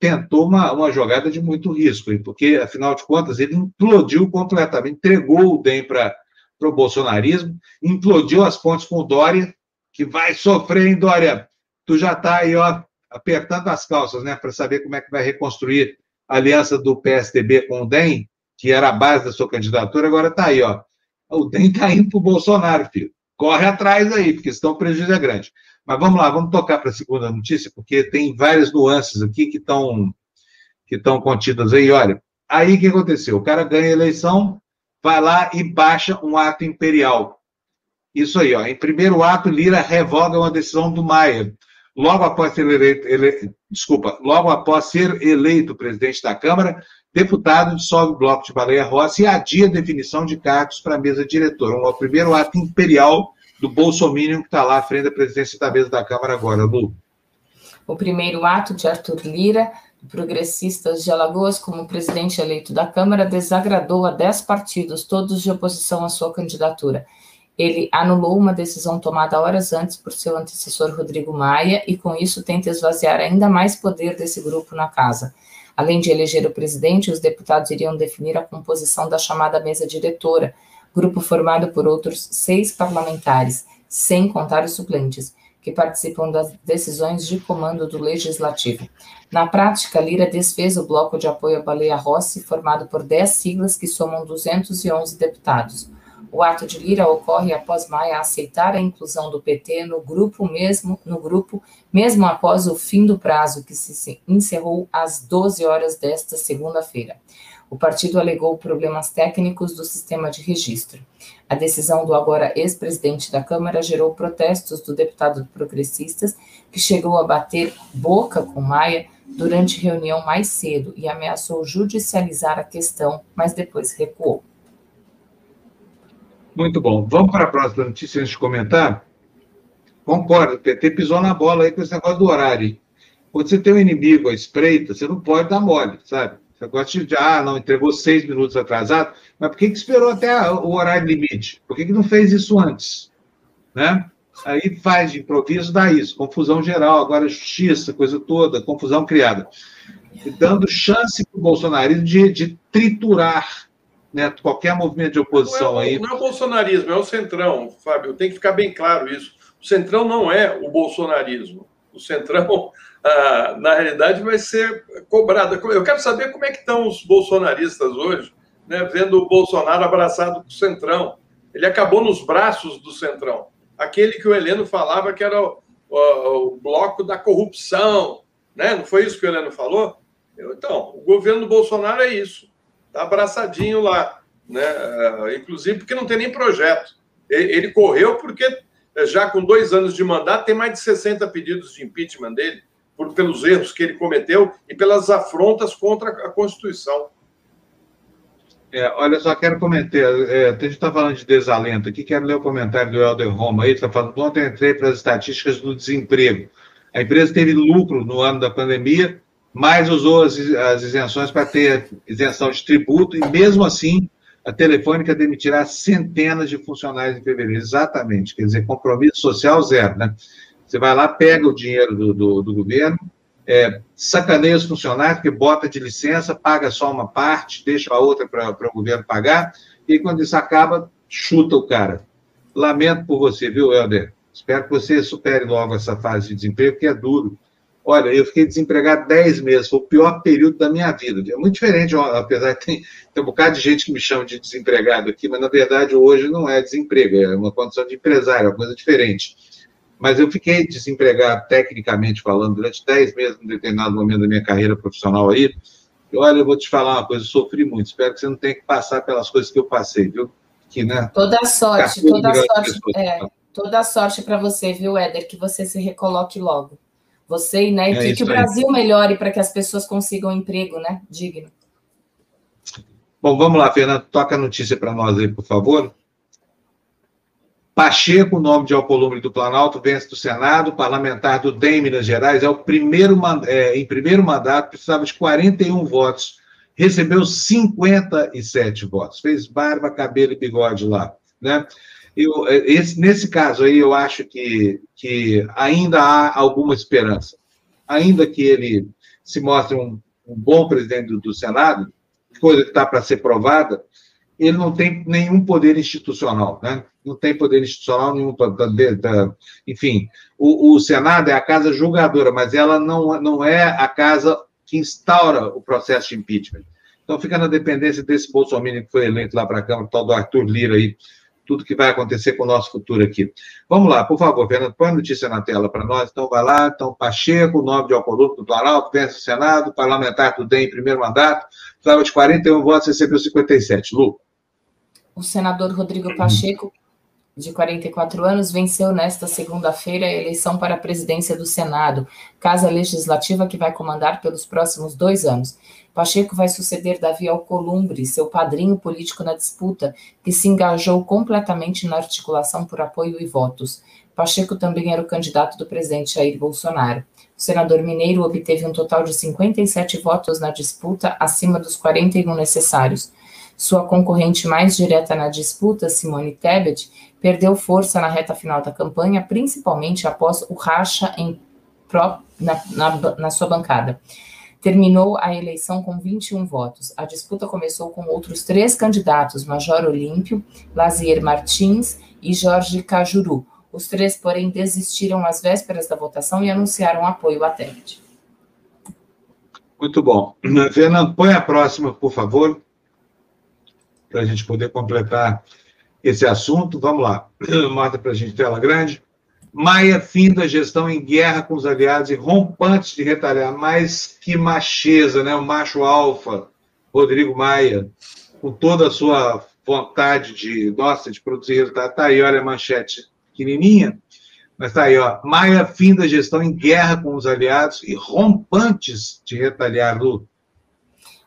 tentou uma, uma jogada de muito risco, porque, afinal de contas, ele implodiu completamente, entregou o DEM para o bolsonarismo, implodiu as pontes com o Dória, que vai sofrer, hein, Dória? Tu já está aí, ó, apertando as calças, né, para saber como é que vai reconstruir a aliança do PSDB com o DEM, que era a base da sua candidatura, agora está aí, ó. O DEM está indo para o Bolsonaro, filho. Corre atrás aí, porque senão o prejuízo é grande. Mas vamos lá, vamos tocar para a segunda notícia, porque tem várias nuances aqui que estão que estão contidas aí. Olha, aí o que aconteceu? O cara ganha a eleição, vai lá e baixa um ato imperial. Isso aí, ó. Em primeiro ato, Lira revoga uma decisão do Maia. Logo após ser eleito, ele, desculpa, logo após ser eleito presidente da Câmara, deputado dissolve o bloco de Baleia Rossi e adia a definição de cargos para a mesa diretora. Um, o primeiro ato imperial do Bolsonaro que está lá à frente da presidência da mesa da Câmara agora, Lu. O primeiro ato de Arthur Lira, progressistas de Alagoas, como presidente eleito da Câmara, desagradou a dez partidos, todos de oposição à sua candidatura. Ele anulou uma decisão tomada horas antes por seu antecessor Rodrigo Maia e, com isso, tenta esvaziar ainda mais poder desse grupo na casa. Além de eleger o presidente, os deputados iriam definir a composição da chamada mesa diretora, grupo formado por outros seis parlamentares, sem contar os suplentes, que participam das decisões de comando do Legislativo. Na prática, Lira desfez o bloco de apoio à Baleia Rossi, formado por dez siglas que somam 211 deputados. O ato de Lira ocorre após Maia aceitar a inclusão do PT no grupo mesmo, no grupo, mesmo após o fim do prazo que se encerrou às 12 horas desta segunda-feira. O partido alegou problemas técnicos do sistema de registro. A decisão do agora ex-presidente da Câmara gerou protestos do deputado progressistas, que chegou a bater boca com Maia durante reunião mais cedo e ameaçou judicializar a questão, mas depois recuou. Muito bom. Vamos para a próxima notícia antes de comentar? Concordo, o PT pisou na bola aí com esse negócio do horário. Quando você tem um inimigo à espreita, você não pode dar mole, sabe? Você gosta de, ah, não, entregou seis minutos atrasado, mas por que, que esperou até o horário limite? Por que, que não fez isso antes? Né? Aí faz de improviso, dá isso, confusão geral, agora justiça, coisa toda, confusão criada. Dando chance para o bolsonarismo de, de triturar né, qualquer movimento de oposição não é, aí. Não é o bolsonarismo, é o centrão, Fábio. Tem que ficar bem claro isso. O centrão não é o bolsonarismo. O centrão, ah, na realidade, vai ser cobrado. Eu quero saber como é que estão os bolsonaristas hoje, né, vendo o Bolsonaro abraçado com o centrão. Ele acabou nos braços do centrão. Aquele que o Heleno falava que era o, o, o bloco da corrupção. Né? Não foi isso que o Heleno falou? Então, o governo do Bolsonaro é isso está abraçadinho lá, né? É, inclusive porque não tem nem projeto. Ele correu porque, é, já com dois anos de mandato, tem mais de 60 pedidos de impeachment dele, por, pelos erros que ele cometeu e pelas afrontas contra a Constituição. É, olha só, quero comentar. É, a gente está falando de desalento aqui, quero ler o comentário do Helder Roma aí, está falando, ontem entrei para as estatísticas do desemprego. A empresa teve lucro no ano da pandemia, mas usou as, as isenções para ter isenção de tributo, e mesmo assim a Telefônica demitirá centenas de funcionários em fevereiro. Exatamente, quer dizer, compromisso social zero, né? Você vai lá, pega o dinheiro do, do, do governo, é, sacaneia os funcionários, porque bota de licença, paga só uma parte, deixa a outra para o governo pagar, e quando isso acaba, chuta o cara. Lamento por você, viu, Helder? Espero que você supere logo essa fase de desemprego, que é duro. Olha, eu fiquei desempregado 10 meses, foi o pior período da minha vida. É muito diferente, apesar de ter, ter um bocado de gente que me chama de desempregado aqui, mas na verdade hoje não é desemprego, é uma condição de empresário, é uma coisa diferente. Mas eu fiquei desempregado, tecnicamente falando, durante 10 meses, em determinado momento da minha carreira profissional aí. E, olha, eu vou te falar uma coisa, eu sofri muito, espero que você não tenha que passar pelas coisas que eu passei, viu? Que, né, toda sorte, toda sorte, é, toda sorte para você, viu, Éder, que você se recoloque logo. Você né, e é que o Brasil melhore para que as pessoas consigam um emprego né, digno. Bom, vamos lá, Fernando, toca a notícia para nós aí, por favor. Pacheco, nome de Alcolumbre do Planalto, vence do Senado, parlamentar do DEM Minas Gerais, é o primeiro, é, em primeiro mandato, precisava de 41 votos. Recebeu 57 votos, fez barba, cabelo e bigode lá, né? Eu, esse, nesse caso aí, eu acho que, que ainda há alguma esperança. Ainda que ele se mostre um, um bom presidente do, do Senado, coisa que está para ser provada, ele não tem nenhum poder institucional, né? Não tem poder institucional nenhum. enfim, o, o, Senado é a casa julgadora, mas ela não, não é a casa que instaura o processo de impeachment. Então fica na dependência desse Bolsonaro que foi eleito lá para a Câmara, tal do Arthur Lira aí, tudo que vai acontecer com o nosso futuro aqui. Vamos lá, por favor, Fernando, põe a notícia na tela para nós. Então, vai lá. Então, Pacheco, nome de Alcolumbre do Planalto, vence o Senado, parlamentar do DEM, primeiro mandato, precisava de 41 votos, recebeu 57. Lu o senador Rodrigo Pacheco, de 44 anos, venceu nesta segunda-feira a eleição para a presidência do Senado, casa legislativa que vai comandar pelos próximos dois anos. Pacheco vai suceder Davi Alcolumbre, seu padrinho político na disputa, que se engajou completamente na articulação por apoio e votos. Pacheco também era o candidato do presidente Jair Bolsonaro. O senador mineiro obteve um total de 57 votos na disputa, acima dos 41 necessários. Sua concorrente mais direta na disputa, Simone Tebet, perdeu força na reta final da campanha, principalmente após o racha em na, na, na sua bancada. Terminou a eleição com 21 votos. A disputa começou com outros três candidatos, Major Olímpio, Lazier Martins e Jorge Cajuru. Os três, porém, desistiram às vésperas da votação e anunciaram apoio à Tebet. Muito bom. Fernando, põe a próxima, por favor para a gente poder completar esse assunto. Vamos lá. Mostra para a gente tela grande. Maia fim da gestão em guerra com os aliados e rompantes de retalhar. Mas que macheza, né? O macho alfa, Rodrigo Maia, com toda a sua vontade de, nossa, de produzir resultado. Tá aí, olha a manchete pequenininha. Mas tá aí, ó. Maia fim da gestão em guerra com os aliados e rompantes de retalhar, Lu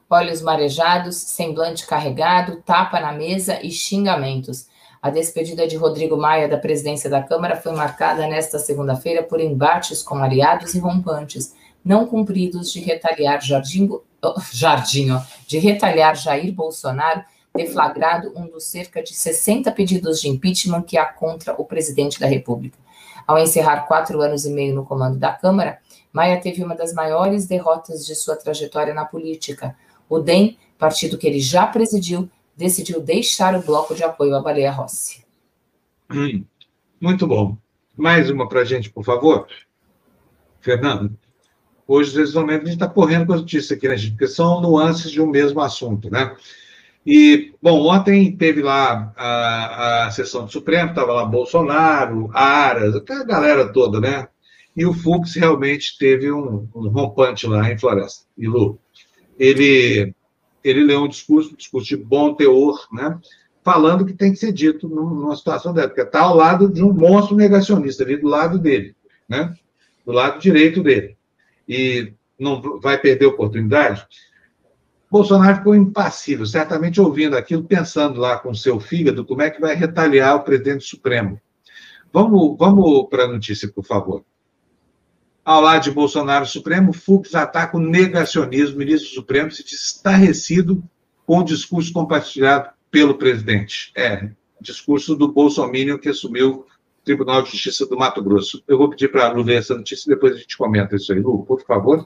olhos marejados, semblante carregado, tapa na mesa e xingamentos. A despedida de Rodrigo Maia da presidência da Câmara foi marcada nesta segunda-feira por embates com aliados e rompantes, não cumpridos de retaliar Jardim, oh, Jardim ó, de retaliar Jair Bolsonaro, deflagrado um dos cerca de 60 pedidos de impeachment que há contra o presidente da República. Ao encerrar quatro anos e meio no comando da Câmara, Maia teve uma das maiores derrotas de sua trajetória na política, o DEM, partido que ele já presidiu, decidiu deixar o bloco de apoio à Baleia Rossi. Hum, muito bom. Mais uma para a gente, por favor. Fernando, hoje, nesse momento, a gente está correndo com a notícia aqui, né, gente? Porque são nuances de um mesmo assunto, né? E, bom, ontem teve lá a, a sessão do Supremo, estava lá Bolsonaro, Aras, aquela galera toda, né? E o Fux realmente teve um, um rompante lá em Floresta. E Lu, ele, ele leu um discurso, um discurso de bom teor, né? falando que tem que ser dito numa situação dessa, porque está ao lado de um monstro negacionista, ali do lado dele, né? do lado direito dele. E não vai perder a oportunidade. Bolsonaro ficou impassível, certamente ouvindo aquilo, pensando lá com seu fígado como é que vai retaliar o presidente Supremo. Vamos, vamos para a notícia, por favor. Ao lado de Bolsonaro Supremo, Fux ataca o negacionismo. O ministro Supremo se diz estarrecido com o discurso compartilhado pelo presidente. É, discurso do Bolsonaro que assumiu o Tribunal de Justiça do Mato Grosso. Eu vou pedir para a Lu ler essa notícia e depois a gente comenta isso aí. Lu, por favor.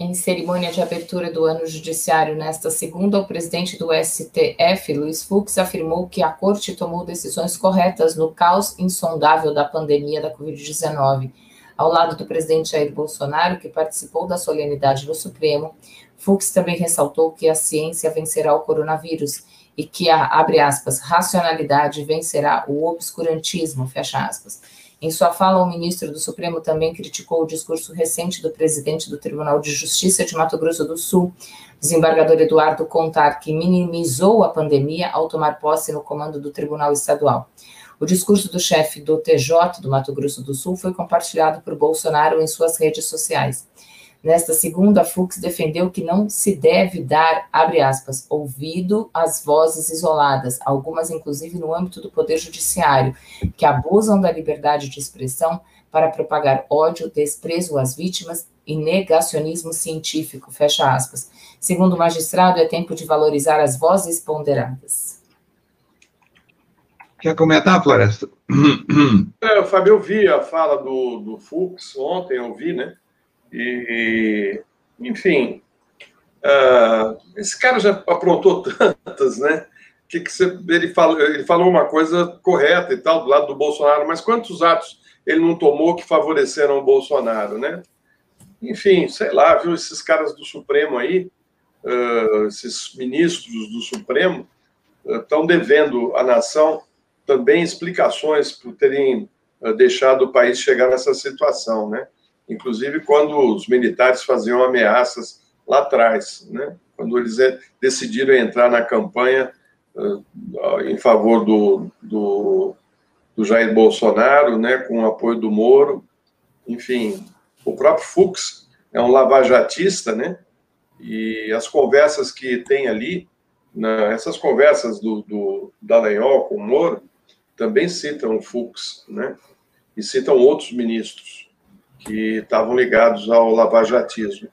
Em cerimônia de abertura do ano judiciário nesta segunda, o presidente do STF, Luiz Fux, afirmou que a corte tomou decisões corretas no caos insondável da pandemia da Covid-19 ao lado do presidente Jair Bolsonaro, que participou da solenidade do Supremo, Fux também ressaltou que a ciência vencerá o coronavírus e que a, abre aspas, racionalidade vencerá o obscurantismo, fecha aspas. Em sua fala, o ministro do Supremo também criticou o discurso recente do presidente do Tribunal de Justiça de Mato Grosso do Sul, desembargador Eduardo Contar, que minimizou a pandemia ao tomar posse no comando do Tribunal Estadual. O discurso do chefe do TJ do Mato Grosso do Sul foi compartilhado por Bolsonaro em suas redes sociais. Nesta segunda, Fux defendeu que não se deve dar, abre aspas, ouvido às vozes isoladas, algumas inclusive no âmbito do Poder Judiciário, que abusam da liberdade de expressão para propagar ódio, desprezo às vítimas e negacionismo científico, fecha aspas. Segundo o magistrado, é tempo de valorizar as vozes ponderadas. Quer comentar, Floresta? É, Fábio, eu vi a fala do, do Fux ontem, eu vi, né? E, enfim, uh, esse cara já aprontou tantas, né? Que, que você, ele, falou, ele falou uma coisa correta e tal, do lado do Bolsonaro, mas quantos atos ele não tomou que favoreceram o Bolsonaro, né? Enfim, sei lá, viu, esses caras do Supremo aí, uh, esses ministros do Supremo, estão uh, devendo à nação também explicações por terem uh, deixado o país chegar nessa situação, né? Inclusive quando os militares faziam ameaças lá atrás, né? Quando eles eh, decidiram entrar na campanha em favor do, do, do Jair Bolsonaro, né? Com o apoio do Moro, enfim, o próprio Fux é um lavajatista, né? E as conversas que tem ali, na, essas conversas do, do Dallagnol com o Moro, também citam Fux, né? E citam outros ministros que estavam ligados ao lavajatismo.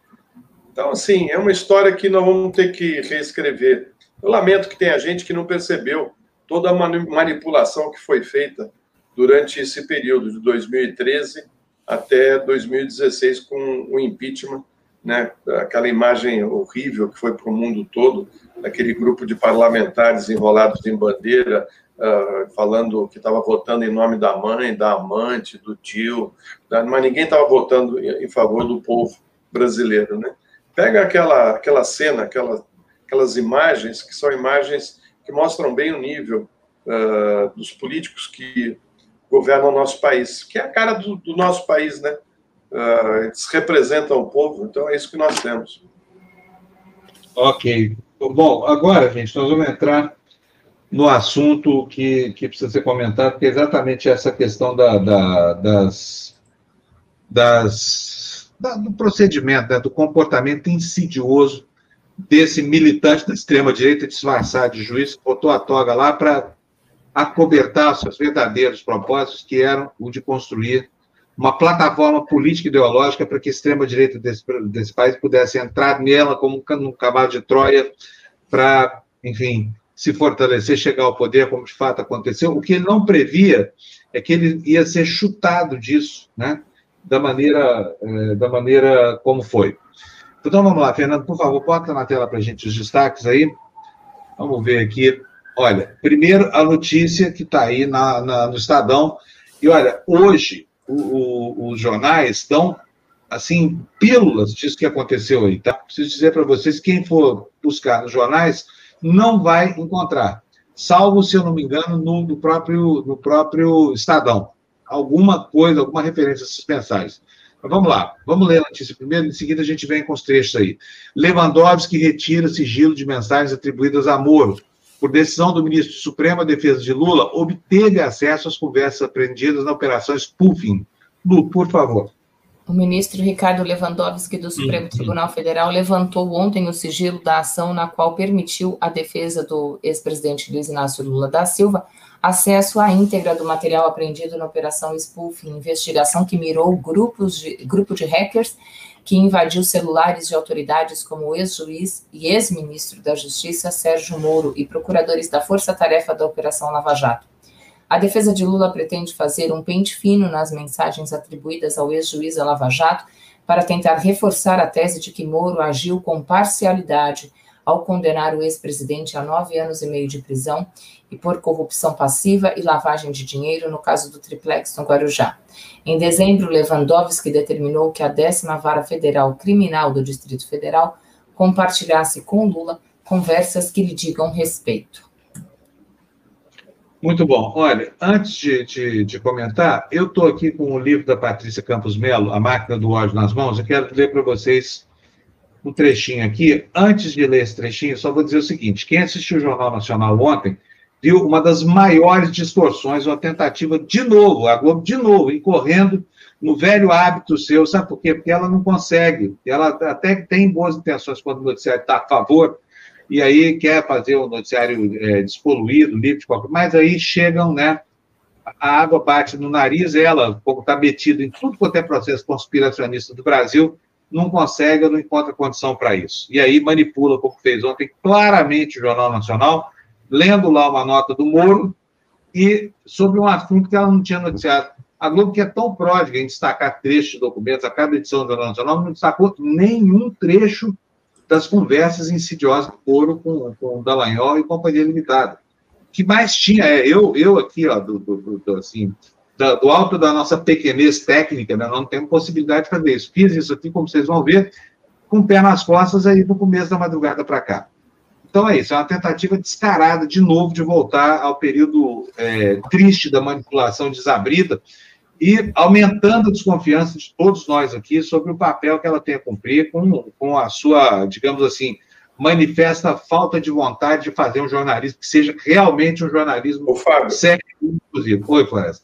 Então, assim, é uma história que nós vamos ter que reescrever. Eu lamento que tenha gente que não percebeu toda a manipulação que foi feita durante esse período de 2013 até 2016 com o impeachment, né? Aquela imagem horrível que foi para o mundo todo, aquele grupo de parlamentares enrolados em bandeira, uh, falando que estava votando em nome da mãe, da amante, do tio, tá? mas ninguém estava votando em favor do povo brasileiro, né? Pega aquela aquela cena, aquela, aquelas imagens que são imagens que mostram bem o nível uh, dos políticos que governam o nosso país, que é a cara do, do nosso país, né? Uh, eles representam o povo, então é isso que nós temos. Ok. Bom, agora, gente, nós vamos entrar no assunto que, que precisa ser comentado, que é exatamente essa questão da, da, das, das, da, do procedimento, né, do comportamento insidioso desse militante da extrema-direita disfarçado de juiz, que botou a toga lá para acobertar seus verdadeiros propósitos, que eram o de construir uma plataforma política ideológica para que a extrema-direita desse, desse país pudesse entrar nela como um cavalo de Troia para, enfim, se fortalecer, chegar ao poder, como de fato aconteceu. O que ele não previa é que ele ia ser chutado disso, né? da, maneira, é, da maneira como foi. Então vamos lá, Fernando, por favor, bota na tela para a gente os destaques aí. Vamos ver aqui. Olha, primeiro a notícia que está aí na, na, no Estadão. E olha, hoje o, o, os jornais dão assim pílulas disso que aconteceu aí, tá? Preciso dizer para vocês, quem for buscar nos jornais não vai encontrar, salvo, se eu não me engano, no, no próprio, no próprio Estadão. Alguma coisa, alguma referência a mensagens. Mas vamos lá, vamos ler a notícia primeiro, em seguida a gente vem com os trechos aí. Lewandowski retira sigilo de mensagens atribuídas a Moro por decisão do ministro Supremo, a defesa de Lula, obteve acesso às conversas apreendidas na operação spoofing. Lu, por favor. O ministro Ricardo Lewandowski do Supremo Tribunal Federal levantou ontem o sigilo da ação na qual permitiu à defesa do ex-presidente Luiz Inácio Lula da Silva acesso à íntegra do material apreendido na Operação Spoofing, investigação que mirou grupos de, grupo de hackers que invadiu celulares de autoridades como o ex-juiz e ex-ministro da Justiça Sérgio Moro e procuradores da Força Tarefa da Operação Lava Jato. A defesa de Lula pretende fazer um pente fino nas mensagens atribuídas ao ex-juiz Lava Jato para tentar reforçar a tese de que Moro agiu com parcialidade ao condenar o ex-presidente a nove anos e meio de prisão e por corrupção passiva e lavagem de dinheiro no caso do triplex no Guarujá. Em dezembro, Lewandowski determinou que a décima vara federal criminal do Distrito Federal compartilhasse com Lula conversas que lhe digam respeito. Muito bom. Olha, antes de, de, de comentar, eu estou aqui com o livro da Patrícia Campos Melo, A Máquina do Ódio nas Mãos. Eu quero ler para vocês um trechinho aqui. Antes de ler esse trechinho, só vou dizer o seguinte: quem assistiu o Jornal Nacional ontem viu uma das maiores distorções, uma tentativa de novo, a Globo de novo, incorrendo no velho hábito seu, sabe por quê? Porque ela não consegue, ela até tem boas intenções quando o noticiário está a favor, e aí quer fazer o um noticiário é, despoluído, livre de qualquer mas aí chegam, né, a água bate no nariz, ela, como está metida em tudo quanto é processo conspiracionista do Brasil, não consegue não encontra condição para isso. E aí manipula, como fez ontem, claramente o Jornal Nacional, lendo lá uma nota do Moro, e sobre um assunto que ela não tinha noticiado. A Globo, que é tão pródiga em destacar trechos de documentos, a cada edição do Jornal Nacional, não destacou nenhum trecho das conversas insidiosas do Moro com, com o Dallagnol e Companhia Limitada. O que mais tinha é, eu, eu aqui, ó, do, do, do assim, do alto da nossa pequenez técnica, né, não temos possibilidade de fazer isso. Fiz isso aqui, como vocês vão ver, com o pé nas costas aí no começo da madrugada para cá. Então é isso, é uma tentativa descarada, de novo, de voltar ao período é, triste da manipulação desabrida e aumentando a desconfiança de todos nós aqui sobre o papel que ela tem a cumprir com, com a sua, digamos assim, manifesta falta de vontade de fazer um jornalismo que seja realmente um jornalismo sério, inclusive. Oi, Floresta.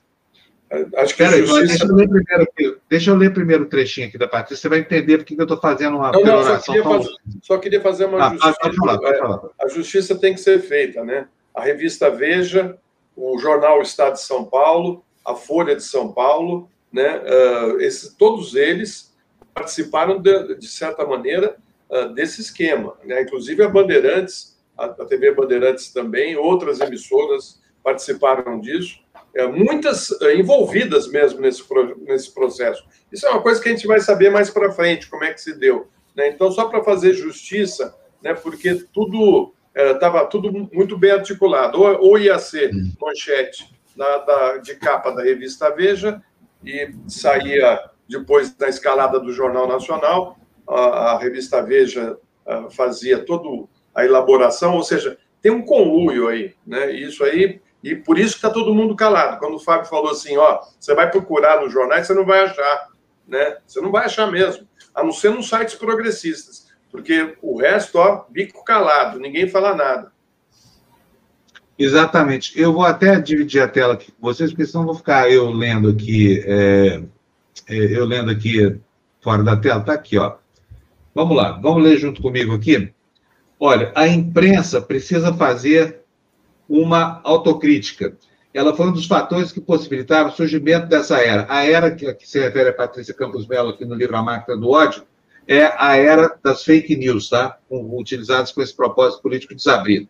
Acho que Peraí, justiça... deixa, eu ler primeiro deixa eu ler primeiro o trechinho aqui da Patrícia, você vai entender porque eu estou fazendo uma não, não, só, queria fazer, só queria fazer uma ah, justiça. Pode falar, pode falar. É, a justiça tem que ser feita, né? A revista Veja, o jornal Estado de São Paulo, a Folha de São Paulo, né? Uh, esse, todos eles participaram, de, de certa maneira, uh, desse esquema. Né? Inclusive a Bandeirantes, a, a TV Bandeirantes também, outras emissoras participaram disso é, muitas é, envolvidas mesmo nesse, nesse processo. Isso é uma coisa que a gente vai saber mais para frente, como é que se deu. Né? Então, só para fazer justiça, né, porque tudo estava é, tudo muito bem articulado. Ou, ou ia ser manchete na, da, de capa da revista Veja, e saía depois da escalada do Jornal Nacional, a, a revista Veja a, fazia toda a elaboração, ou seja, tem um conluio aí, né? Isso aí e por isso que está todo mundo calado. Quando o Fábio falou assim, ó, você vai procurar nos jornais, você não vai achar, né? Você não vai achar mesmo, a não ser nos sites progressistas, porque o resto, ó, bico calado, ninguém fala nada. Exatamente. Eu vou até dividir a tela aqui com vocês, porque senão vou ficar eu lendo aqui, é, é, eu lendo aqui fora da tela. Tá aqui, ó. Vamos lá, vamos ler junto comigo aqui. Olha, a imprensa precisa fazer uma autocrítica. Ela foi um dos fatores que possibilitaram o surgimento dessa era. A era que, que se refere a Patrícia Campos Melo aqui no livro A Máquina do Ódio é a era das fake news, tá? utilizadas com esse propósito político desabrido.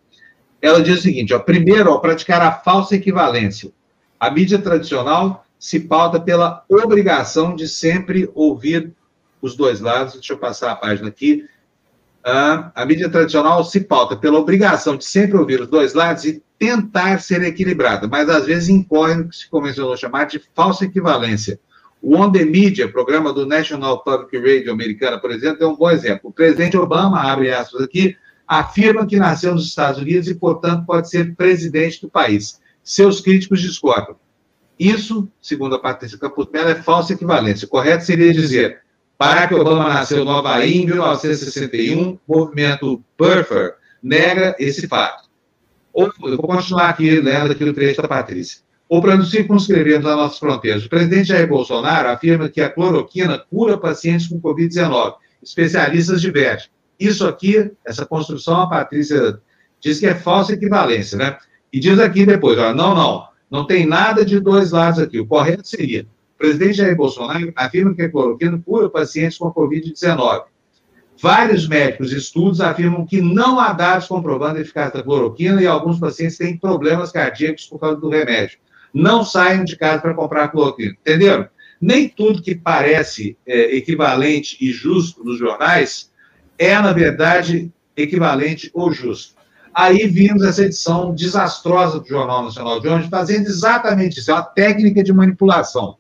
Ela diz o seguinte: ó, primeiro, ao praticar a falsa equivalência, a mídia tradicional se pauta pela obrigação de sempre ouvir os dois lados. Deixa eu passar a página aqui a mídia tradicional se pauta pela obrigação de sempre ouvir os dois lados e tentar ser equilibrada, mas às vezes incorre no que se convencionou chamar de falsa equivalência. O On The Media, programa do National Public Radio americana, por exemplo, é um bom exemplo. O presidente Obama, abre aspas aqui, afirma que nasceu nos Estados Unidos e, portanto, pode ser presidente do país. Seus críticos discordam. Isso, segundo a Patrícia Campos Mello, é falsa equivalência. O correto seria dizer Barack Obama nasceu no Havaí em 1961, o movimento Burfer nega esse fato. Ou, eu vou continuar aqui lendo aqui o trecho da Patrícia. Ou para nos circunscrever nas nossas fronteiras, o presidente Jair Bolsonaro afirma que a cloroquina cura pacientes com Covid-19. Especialistas divergem. Isso aqui, essa construção, a Patrícia diz que é falsa equivalência, né? E diz aqui depois, ó, não, não, não tem nada de dois lados aqui. O correto seria o presidente Jair Bolsonaro afirma que a cloroquina cura pacientes com Covid-19. Vários médicos e estudos afirmam que não há dados comprovando a eficácia da cloroquina e alguns pacientes têm problemas cardíacos por causa do remédio. Não saiam de casa para comprar cloroquina. Entenderam? Nem tudo que parece é, equivalente e justo nos jornais é, na verdade, equivalente ou justo. Aí vimos essa edição desastrosa do Jornal Nacional de hoje, fazendo exatamente isso, é uma técnica de manipulação.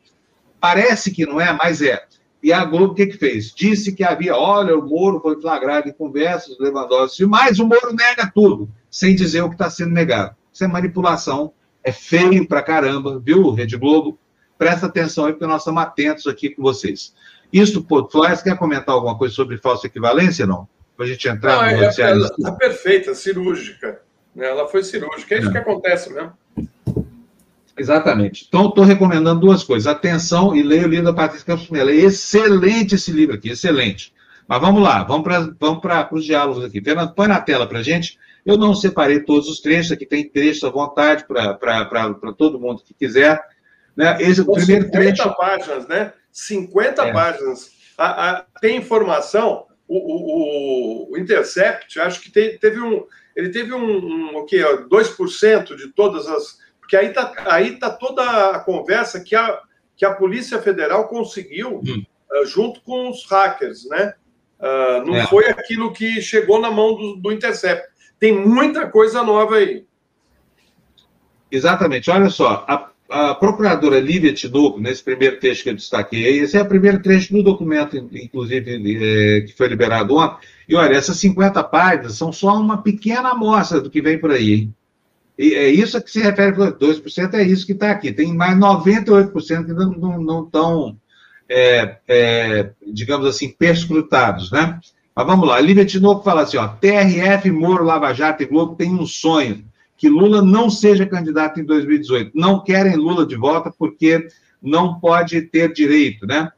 Parece que não é, mas é. E a Globo o que, que fez? Disse que havia, olha, o Moro foi flagrado em conversas, Lewandowski, mas o Moro nega tudo, sem dizer o que está sendo negado. Isso é manipulação, é feio pra caramba, viu, Rede Globo? Presta atenção aí, porque nós estamos atentos aqui com vocês. Isso, pô, Flores, quer comentar alguma coisa sobre falsa equivalência, não? Para a gente entrar não, no é, Ela está perfeita, cirúrgica. Né? Ela foi cirúrgica, é isso é. que acontece mesmo. Exatamente. Então, estou recomendando duas coisas. Atenção e leia o livro da Patrícia Campos Melo. É excelente esse livro aqui, excelente. Mas vamos lá, vamos para vamos os diálogos aqui. Fernando, põe na tela para a gente. Eu não separei todos os trechos, aqui tem trechos à vontade para todo mundo que quiser. Né? Esse, o primeiro 50 trecho... páginas, né? 50 é. páginas. A, a, tem informação, o, o, o, Intercept, acho que te, teve um. Ele teve um, um o quê? 2% de todas as. Porque aí está aí tá toda a conversa que a, que a Polícia Federal conseguiu hum. uh, junto com os hackers, né? Uh, não é. foi aquilo que chegou na mão do, do Intercept. Tem muita coisa nova aí. Exatamente. Olha só, a, a procuradora Lívia Tinoco, nesse primeiro texto que eu destaquei, esse é o primeiro trecho do documento, inclusive, é, que foi liberado ontem. E olha, essas 50 páginas são só uma pequena amostra do que vem por aí. E é isso que se refere, 2% é isso que está aqui. Tem mais 98% que não estão, é, é, digamos assim, perscrutados, né? Mas vamos lá, Lívia Tinoco fala assim, ó, TRF, Moro, Lava Jato e Globo têm um sonho, que Lula não seja candidato em 2018. Não querem Lula de volta porque não pode ter direito, né?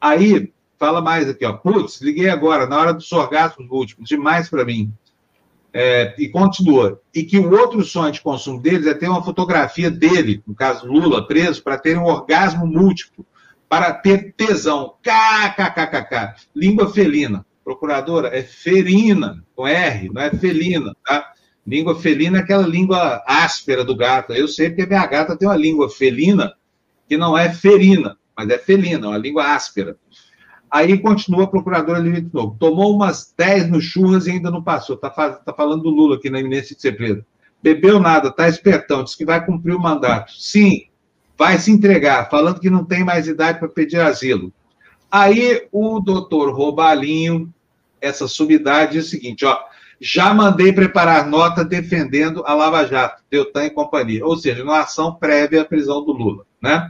Aí, fala mais aqui, ó, putz, liguei agora, na hora dos orgasmos últimos, demais para mim. É, e continua. E que o outro sonho de consumo deles é ter uma fotografia dele, no caso Lula, preso, para ter um orgasmo múltiplo, para ter tesão. KKKKK. Língua felina. Procuradora, é ferina, com R, não é felina, tá? Língua felina é aquela língua áspera do gato. Eu sei porque minha gata tem uma língua felina que não é ferina, mas é felina, é uma língua áspera. Aí continua a procuradora de novo. Tomou umas 10 no churras e ainda não passou. Está tá falando do Lula aqui na iminência de ser preso. Bebeu nada, está espertão, diz que vai cumprir o mandato. Sim, vai se entregar, falando que não tem mais idade para pedir asilo. Aí o doutor Robalinho, essa subidade, diz o seguinte: ó, já mandei preparar nota defendendo a Lava Jato, Deltan e companhia, ou seja, uma ação prévia à prisão do Lula, né?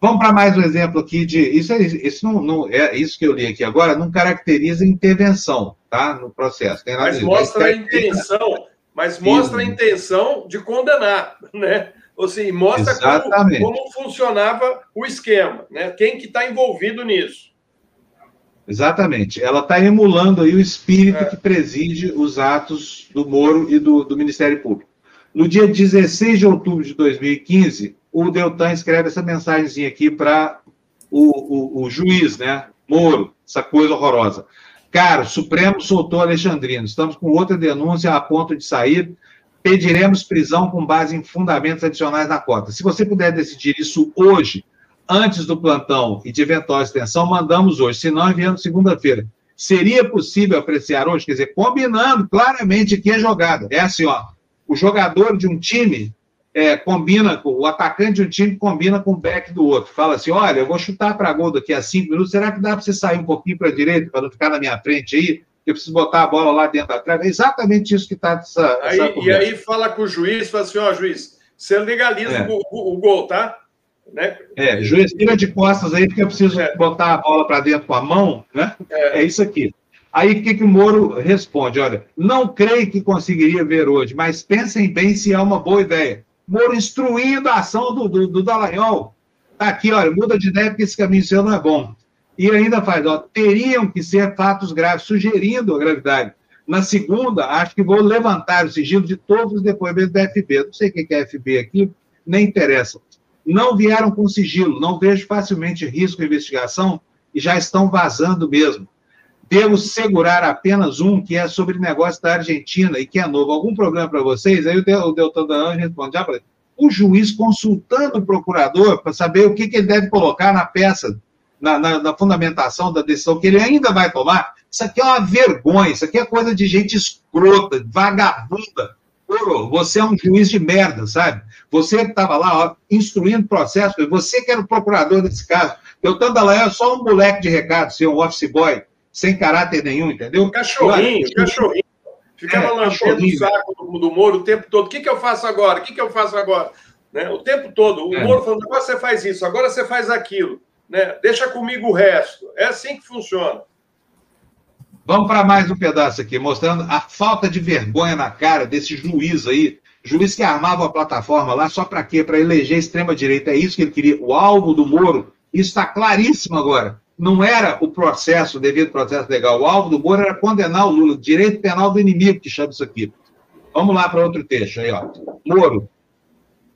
Vamos para mais um exemplo aqui de isso. É, isso não, não, é isso que eu li aqui agora. Não caracteriza intervenção, tá, no processo. mas mostra a intenção, mas mostra a intenção de condenar, né? Ou seja, mostra como, como, funcionava o esquema, né? Quem que está envolvido nisso? Exatamente. Ela está emulando aí o espírito é. que preside os atos do Moro e do, do Ministério Público. No dia 16 de outubro de 2015, o Deltan escreve essa mensagenzinha aqui para o, o, o, juiz, né? Moro, essa coisa horrorosa. Cara, o Supremo soltou Alexandrino. Estamos com outra denúncia a ponto de sair. Pediremos prisão com base em fundamentos adicionais na cota. Se você puder decidir isso hoje, antes do plantão e de eventual extensão, mandamos hoje, se não, enviamos segunda-feira. Seria possível apreciar hoje? Quer dizer, combinando claramente que é jogada. É assim, ó, o jogador de um time é, combina, com o atacante de um time combina com o back do outro. Fala assim, olha, eu vou chutar para gol daqui a cinco minutos, será que dá para você sair um pouquinho para a direita, para não ficar na minha frente aí? Eu preciso botar a bola lá dentro da trave. É exatamente isso que está essa, aí, essa E aí fala com o juiz, fala assim, ó, juiz, você legaliza é. o, o, o gol, tá? Né? É, juiz tira de costas aí, porque eu preciso é. botar a bola para dentro com a mão, né? É, é isso aqui. Aí o que, que o Moro responde? Olha, não creio que conseguiria ver hoje, mas pensem bem se é uma boa ideia. Moro instruindo a ação do, do, do Dallagnol. Tá aqui, olha, muda de ideia porque esse caminho seu não é bom. E ainda faz, ó, teriam que ser fatos graves, sugerindo a gravidade. Na segunda, acho que vou levantar o sigilo de todos os depoimentos da FB. Não sei o que é FB aqui, nem interessa não vieram com sigilo, não vejo facilmente risco de investigação e já estão vazando mesmo. Devo segurar apenas um, que é sobre negócio da Argentina e que é novo. Algum problema para vocês? Aí o Deltan Danan responde, ah, o juiz consultando o procurador para saber o que, que, ele deve colocar na peça, na, na, na fundamentação da decisão que ele ainda vai tomar. Isso aqui é uma vergonha, isso aqui é coisa de gente escrota, vagabunda, Moro, você é um juiz de merda, sabe? Você estava lá ó, instruindo processo, você que era o procurador desse caso. Deltan Dallagnol é só um moleque de recado, ser um office boy, sem caráter nenhum, entendeu? Cachorrinho, cachorrinho. Ficava é, lanchando o saco do, do Moro o tempo todo. O que, que eu faço agora? O que, que eu faço agora? Né? O tempo todo. O é. Moro falando, agora você faz isso, agora você faz aquilo. Né? Deixa comigo o resto. É assim que funciona. Vamos para mais um pedaço aqui, mostrando a falta de vergonha na cara desse juiz aí. Juiz que armava a plataforma lá só para quê? Para eleger extrema-direita. É isso que ele queria. O alvo do Moro, isso está claríssimo agora. Não era o processo, o devido processo legal. O alvo do Moro era condenar o Lula. Direito penal do inimigo, que chama isso aqui. Vamos lá para outro texto aí, ó. Moro.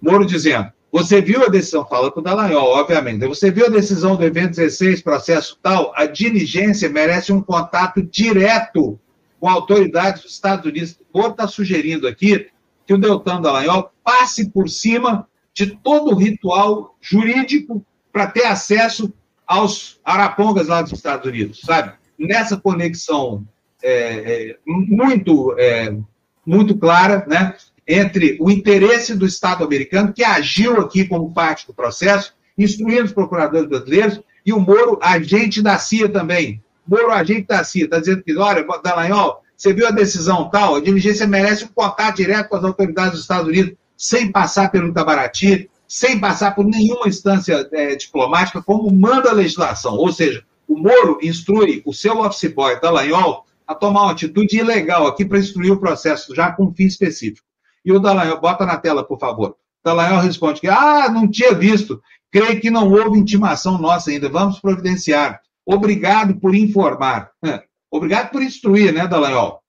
Moro dizendo: você viu a decisão, fala para o Dallagnol, obviamente. Você viu a decisão do evento 16, processo tal? A diligência merece um contato direto com autoridades dos Estados Unidos. O Moro está sugerindo aqui que o Deltan Dallagnol passe por cima de todo o ritual jurídico para ter acesso aos arapongas lá dos Estados Unidos, sabe? Nessa conexão é, é, muito, é, muito clara, né? Entre o interesse do Estado americano, que agiu aqui como parte do processo, instruindo os procuradores brasileiros, e o Moro, agente da CIA também. Moro, agente da CIA, está dizendo que, olha, Dallagnol, você viu a decisão tal, a diligência merece um contato direto com as autoridades dos Estados Unidos, sem passar pelo Itabaraty, sem passar por nenhuma instância é, diplomática, como manda a legislação. Ou seja, o Moro instrui o seu office boy, Dallagnol, a tomar uma atitude ilegal aqui para instruir o processo, já com um fim específico. E o Dallagnol, bota na tela, por favor. Dallagnol responde que, ah, não tinha visto, creio que não houve intimação nossa ainda, vamos providenciar. Obrigado por informar. Obrigado por instruir, né, Dallagnol?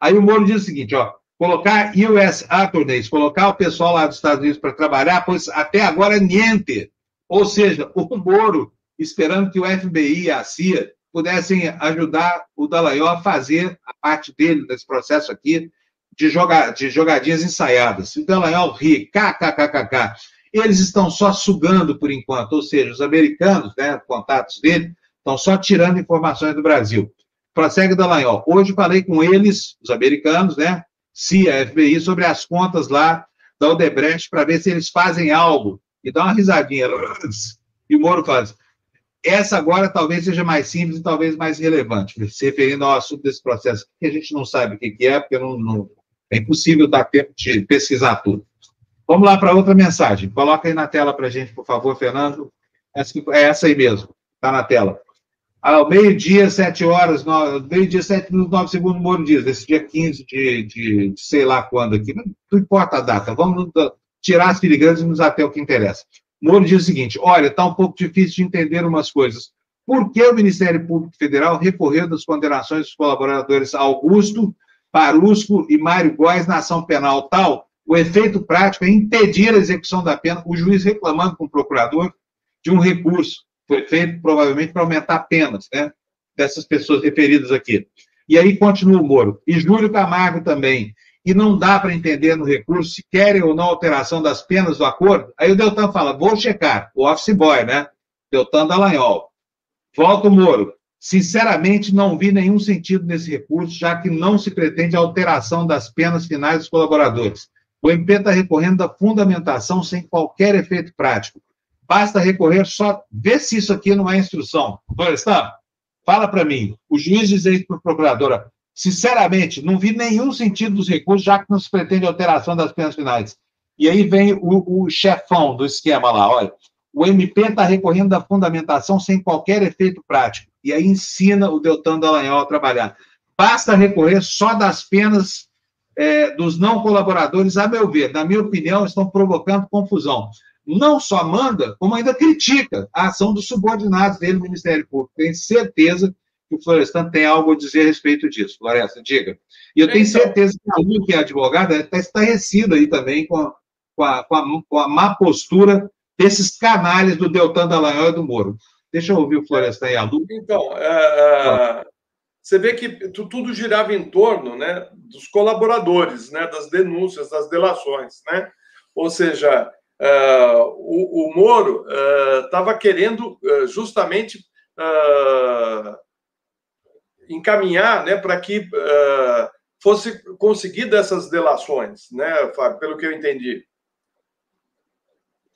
Aí o Moro diz o seguinte, ó, colocar US attorneys, colocar o pessoal lá dos Estados Unidos para trabalhar, pois até agora niente. Ou seja, o Moro esperando que o FBI e a CIA pudessem ajudar o Dallagnol a fazer a parte dele nesse processo aqui de, joga, de jogadinhas ensaiadas. O Dallagnol ri, kkkk. Eles estão só sugando por enquanto, ou seja, os americanos, né, contatos dele, estão só tirando informações do Brasil. Prossegue Dallagnol. Hoje falei com eles, os americanos, né, CIA, FBI, sobre as contas lá da Odebrecht para ver se eles fazem algo. E dá uma risadinha. E o Moro faz. Essa agora talvez seja mais simples e talvez mais relevante, se referindo ao assunto desse processo, que a gente não sabe o que é, porque não, não, é impossível dar tempo de pesquisar tudo. Vamos lá para outra mensagem. Coloca aí na tela para a gente, por favor, Fernando. É essa aí mesmo, está na tela. Ao meio-dia, sete horas, meio-dia, sete minutos, nove segundos, Moro diz, esse dia 15 de, de, de, sei lá quando aqui, não, não importa a data, vamos tirar as filigranas e nos até o que interessa. Moro diz o seguinte: olha, está um pouco difícil de entender umas coisas. Por que o Ministério Público Federal recorreu das condenações dos colaboradores Augusto, Parusco e Mário Góes na ação penal tal? O efeito prático é impedir a execução da pena, o juiz reclamando com o procurador de um recurso. Foi feito provavelmente para aumentar penas, né? Dessas pessoas referidas aqui. E aí continua o Moro. E Júlio Camargo também e não dá para entender no recurso se querem ou não alteração das penas do acordo, aí o Deltan fala, vou checar, o office boy, né? Deltan Dallagnol. Volta o Moro. Sinceramente, não vi nenhum sentido nesse recurso, já que não se pretende alteração das penas finais dos colaboradores. O MP está recorrendo da fundamentação sem qualquer efeito prático. Basta recorrer só. Vê se isso aqui não é instrução. Florestan, fala para mim. O juiz diz isso para o procurador: Sinceramente, não vi nenhum sentido dos recursos, já que não se pretende alteração das penas finais. E aí vem o, o chefão do esquema lá, olha, o MP está recorrendo da fundamentação sem qualquer efeito prático. E aí ensina o Deltan Dallagnol a trabalhar. Basta recorrer só das penas é, dos não colaboradores, a meu ver, na minha opinião, estão provocando confusão. Não só manda, como ainda critica a ação dos subordinados dele no Ministério Público. Tenho certeza que o Florestan tem algo a dizer a respeito disso. Floresta, diga. E eu tenho então, certeza que a Lu, que é advogada, está estarrecida aí também com, a, com, a, com a má postura desses canalhas do Deltan Dallagnol e do Moro. Deixa eu ouvir o Florestan e a Lu. Então, uh, você vê que tudo girava em torno né, dos colaboradores, né, das denúncias, das delações. Né? Ou seja, uh, o, o, Moro estava uh, querendo justamente encaminhar né, para que fosse conseguida essas delações, né, Fábio, pelo que eu entendi.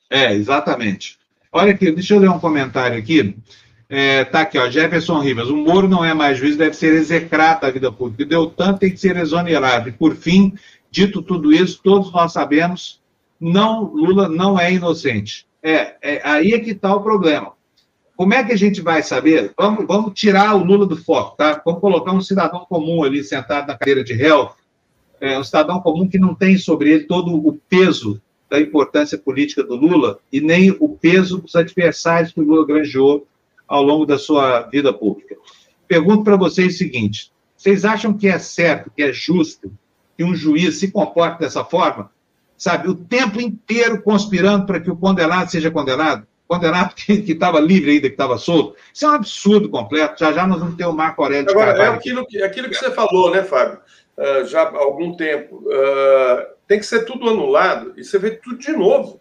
É, exatamente. Olha aqui, deixa eu ler um comentário aqui. É, tá aqui, ó, Jefferson Rivas. O Moro não é mais juiz, deve ser execrado da vida pública. Deu tanto, tem que ser exonerado. E, por fim, dito tudo isso, todos nós sabemos, não, Lula não é inocente. É, é aí é que está o problema. Como é que a gente vai saber? Vamos, vamos tirar o Lula do foco, tá? Vamos colocar um cidadão comum ali sentado na cadeira de réu, é, um cidadão comum que não tem sobre ele todo o peso da importância política do Lula e nem o peso dos adversários que o Lula granjeou ao longo da sua vida pública. Pergunto para vocês o seguinte: vocês acham que é certo, que é justo que um juiz se comporte dessa forma? Sabe, o tempo inteiro conspirando para que o condenado seja condenado, condenado que estava livre ainda, que estava solto. Isso é um absurdo completo. Já já nós vamos ter o Marco Aurélio Agora, é aquilo que, aquilo que você falou, né, Fábio? Uh, já há algum tempo. Uh, tem que ser tudo anulado e ser feito tudo de novo.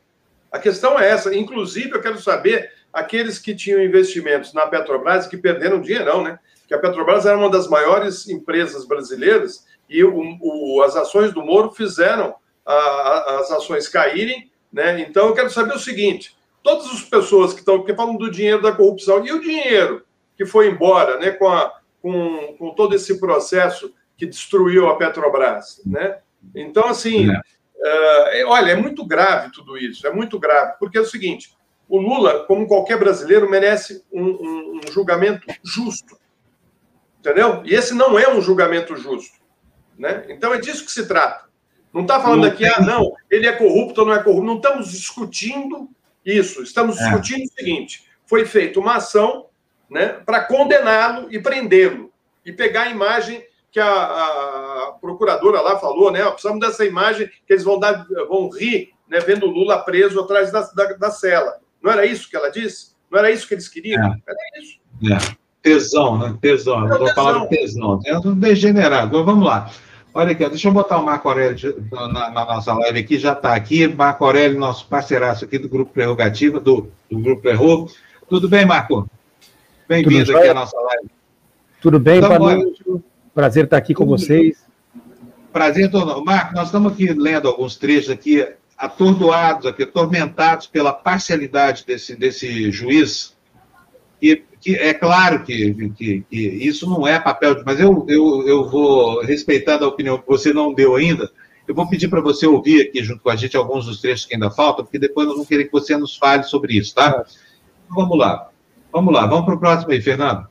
A questão é essa. Inclusive, eu quero saber aqueles que tinham investimentos na Petrobras que perderam dinheirão, né? Que a Petrobras era uma das maiores empresas brasileiras e o, o, as ações do Moro fizeram a, a, as ações caírem, né? Então, eu quero saber o seguinte: todas as pessoas que estão que falam do dinheiro da corrupção e o dinheiro que foi embora, né? Com, a, com, com todo esse processo que destruiu a Petrobras, né? Então, assim, é. uh, olha, é muito grave tudo isso, é muito grave, porque é o seguinte: o Lula, como qualquer brasileiro, merece um, um, um julgamento justo. Entendeu? E esse não é um julgamento justo. Né? Então é disso que se trata. Não está falando não aqui, ah, não, ele é corrupto ou não é corrupto. Não estamos discutindo isso. Estamos é. discutindo o seguinte: foi feita uma ação né, para condená-lo e prendê-lo. E pegar a imagem que a, a, procuradora lá falou, né? Precisamos dessa imagem que eles vão, dar, vão rir, né, vendo o Lula preso atrás da, da, da cela. Não era isso que ela disse? Não era isso que eles queriam? É. Era isso. É. Tesão, né? Tesão. Eu vou falar de tesão. É um degenerado. Então, vamos lá. Olha aqui, deixa eu botar o Marco Aurélio na, na nossa live aqui, já está aqui. Marco Aurélio, nosso parceiraço aqui do Grupo Prerrogativa, do, do Grupo Errou. Tudo bem, Marco? Bem-vindo aqui à nossa live. Tudo bem, então, boa noite. Prazer estar aqui com vocês. Prazer todo. Marco, nós estamos aqui lendo alguns trechos aqui atordoados, aqui, atormentados pela parcialidade desse, desse juiz, que, que é claro que, que, que, isso não é papel de. Mas eu, eu, eu vou, respeitando a opinião que você não deu ainda, eu vou pedir para você ouvir aqui junto com a gente alguns dos trechos que ainda faltam, porque depois nós vamos querer que você nos fale sobre isso, tá? Então, vamos lá. Vamos lá, vamos para o próximo aí, Fernando.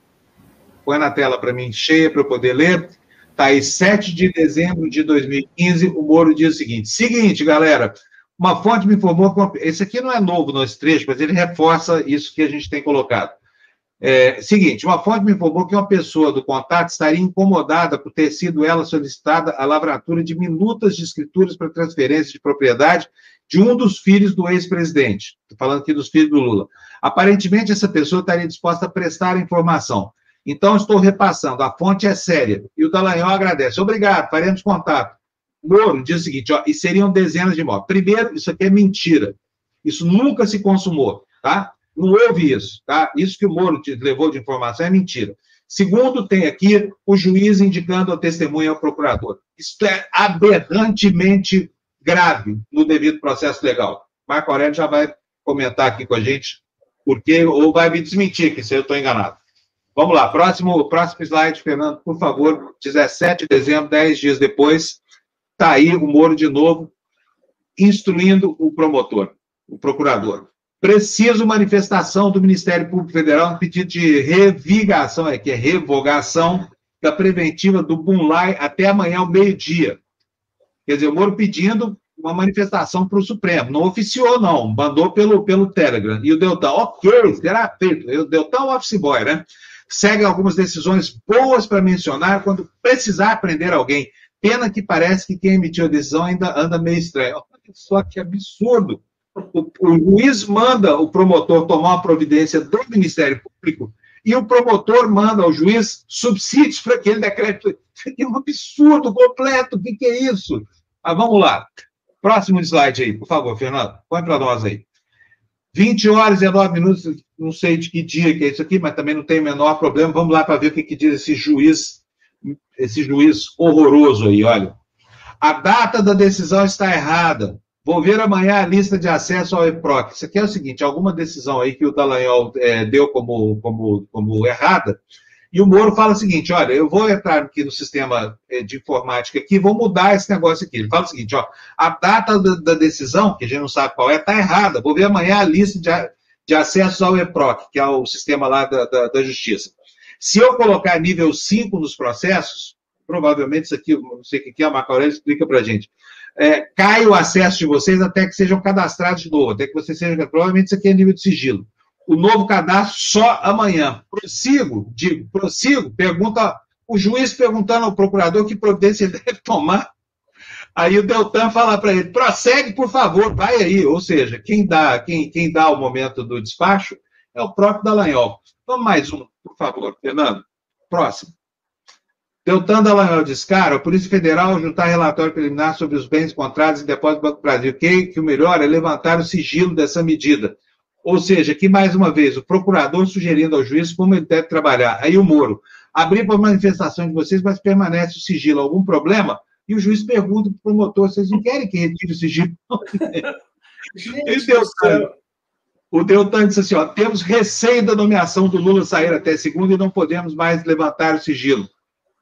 Põe na tela para mim cheia para eu poder ler. Tá aí, 7 de dezembro de 2015, o Moro diz o seguinte: seguinte, galera, uma fonte me informou que. Esse aqui não é novo nesse trecho, mas ele reforça isso que a gente tem colocado. É, seguinte, uma fonte me informou que uma pessoa do contato estaria incomodada por ter sido ela solicitada a lavratura de minutas de escrituras para transferência de propriedade de um dos filhos do ex-presidente. Estou falando aqui dos filhos do Lula. Aparentemente, essa pessoa estaria disposta a prestar a informação. Então, estou repassando. A fonte é séria. E o Dallagnol agradece. Obrigado, faremos contato. Moro diz o seguinte, ó, e seriam dezenas de mortes. Primeiro, isso aqui é mentira. Isso nunca se consumou, tá? Não houve isso, tá? Isso que o Moro te levou de informação é mentira. Segundo, tem aqui o juiz indicando a testemunha ao procurador. Isso é aberrantemente grave no devido processo legal. Marco Aurélio já vai comentar aqui com a gente porque ou vai me desmentir que se eu estou enganado. Vamos lá, próximo, próximo slide, Fernando, por favor. 17 de dezembro, 10 dias depois, Está aí o Moro de novo instruindo o promotor, o procurador. Preciso manifestação do Ministério Público Federal no pedido de revigação, é que é revogação da preventiva do Bunlai até amanhã ao meio-dia. Quer dizer, o Moro pedindo uma manifestação para o Supremo. Não oficiou, não. Mandou pelo, pelo Telegram. E o Deltão, ok, será feito. O Deltão é office boy, né? Segue algumas decisões boas para mencionar quando precisar prender alguém. Pena que parece que quem emitiu a decisão ainda anda meio estranho. Olha só que absurdo. O, o juiz manda o promotor tomar uma providência do Ministério Público e o promotor manda ao juiz subsídios para aquele decreto. É um absurdo completo. O que, que é isso? Ah, vamos lá. Próximo slide aí, por favor, Fernando. Põe para nós aí. 20 horas e 19 minutos, não sei de que dia que é isso aqui, mas também não tem o menor problema. Vamos lá para ver o que, que diz esse juiz esse juiz horroroso aí, olha. A data da decisão está errada. Vou ver amanhã a lista de acesso ao EPROC. Isso aqui é o seguinte: alguma decisão aí que o Dallagnol é, deu como, como, como errada, e o Moro fala o seguinte: olha, eu vou entrar aqui no sistema é, de informática aqui, vou mudar esse negócio aqui. Ele fala o seguinte: ó, a data da, decisão, que a gente não sabe qual é, está errada. Vou ver amanhã a lista de, de acesso ao EPROC, que é o sistema lá da, da, da Justiça. Se eu colocar nível 5 nos processos, provavelmente isso aqui, não sei o que é, a Marco Aurélio explica para a gente. É, cai o acesso de vocês até que sejam cadastrados de novo, até que vocês sejam. Provavelmente isso aqui é nível de sigilo. O novo cadastro só amanhã. Prossigo, digo, prossigo, pergunta, o juiz perguntando ao procurador que providência ele deve tomar Aí o Deltan fala para ele: prossegue, por favor, vai aí. Ou seja, quem dá, quem, quem dá o momento do despacho é o próprio Dallagnol. Vamos mais um, por favor, Fernando. Próximo. Deltan Dallagnol diz, cara, a Polícia Federal juntar relatório preliminar sobre os bens encontrados em depósito do Banco do Brasil. Que, que o melhor é levantar o sigilo dessa medida. Ou seja, aqui mais uma vez, o procurador sugerindo ao juiz como ele deve trabalhar. Aí o Moro, abrir para manifestação de vocês, mas permanece o sigilo. Algum problema? E o juiz pergunta para o promotor: vocês não querem que retire o sigilo? Gente, o Deltan disse assim: ó, temos receio da nomeação do Lula sair até segunda e não podemos mais levantar o sigilo.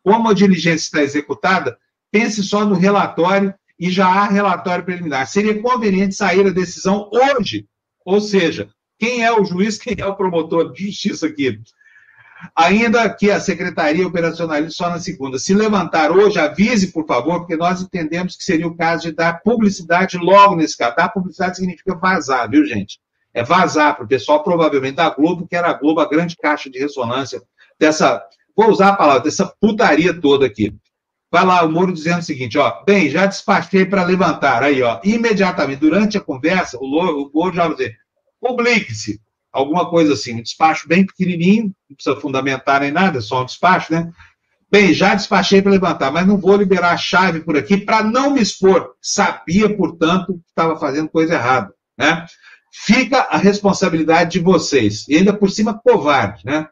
Como a diligência está executada, pense só no relatório e já há relatório preliminar. Seria conveniente sair a decisão hoje. Ou seja, quem é o juiz, quem é o promotor de justiça aqui? Ainda que a secretaria operacionalize só na segunda. Se levantar hoje, avise, por favor, porque nós entendemos que seria o caso de dar publicidade logo nesse caso. Dar publicidade significa vazar, viu, gente? É vazar para o pessoal, provavelmente, da Globo, que era a Globo, a grande caixa de ressonância dessa. Vou usar a palavra, dessa putaria toda aqui. Vai lá, o Moro dizendo o seguinte, ó, bem, já despachei para levantar. Aí, ó, imediatamente, durante a conversa, o Moro já vai dizer, publique-se alguma coisa assim, um despacho bem pequenininho, não precisa fundamentar nem nada, é só um despacho, né? Bem, já despachei para levantar, mas não vou liberar a chave por aqui para não me expor. Sabia, portanto, que estava fazendo coisa errada, né? Fica a responsabilidade de vocês. E ainda por cima, covarde, né?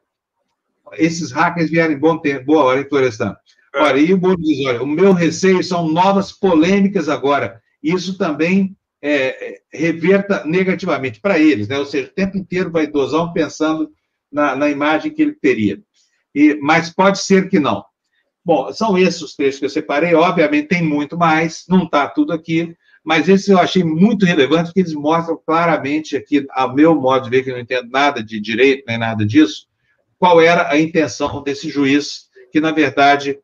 Esses hackers vieram em bom tempo, boa hora, hein, Florestan? É. Olha, e o Moro diz, olha, o meu receio são novas polêmicas agora. Isso também é, reverta negativamente para eles, né? ou seja, o tempo inteiro vai dosão pensando na, na imagem que ele teria. E, mas pode ser que não. Bom, são esses os trechos que eu separei, obviamente tem muito mais, não está tudo aqui, mas esses eu achei muito relevantes, porque eles mostram claramente aqui, ao meu modo de ver, que eu não entendo nada de direito, nem nada disso, qual era a intenção desse juiz, que, na verdade,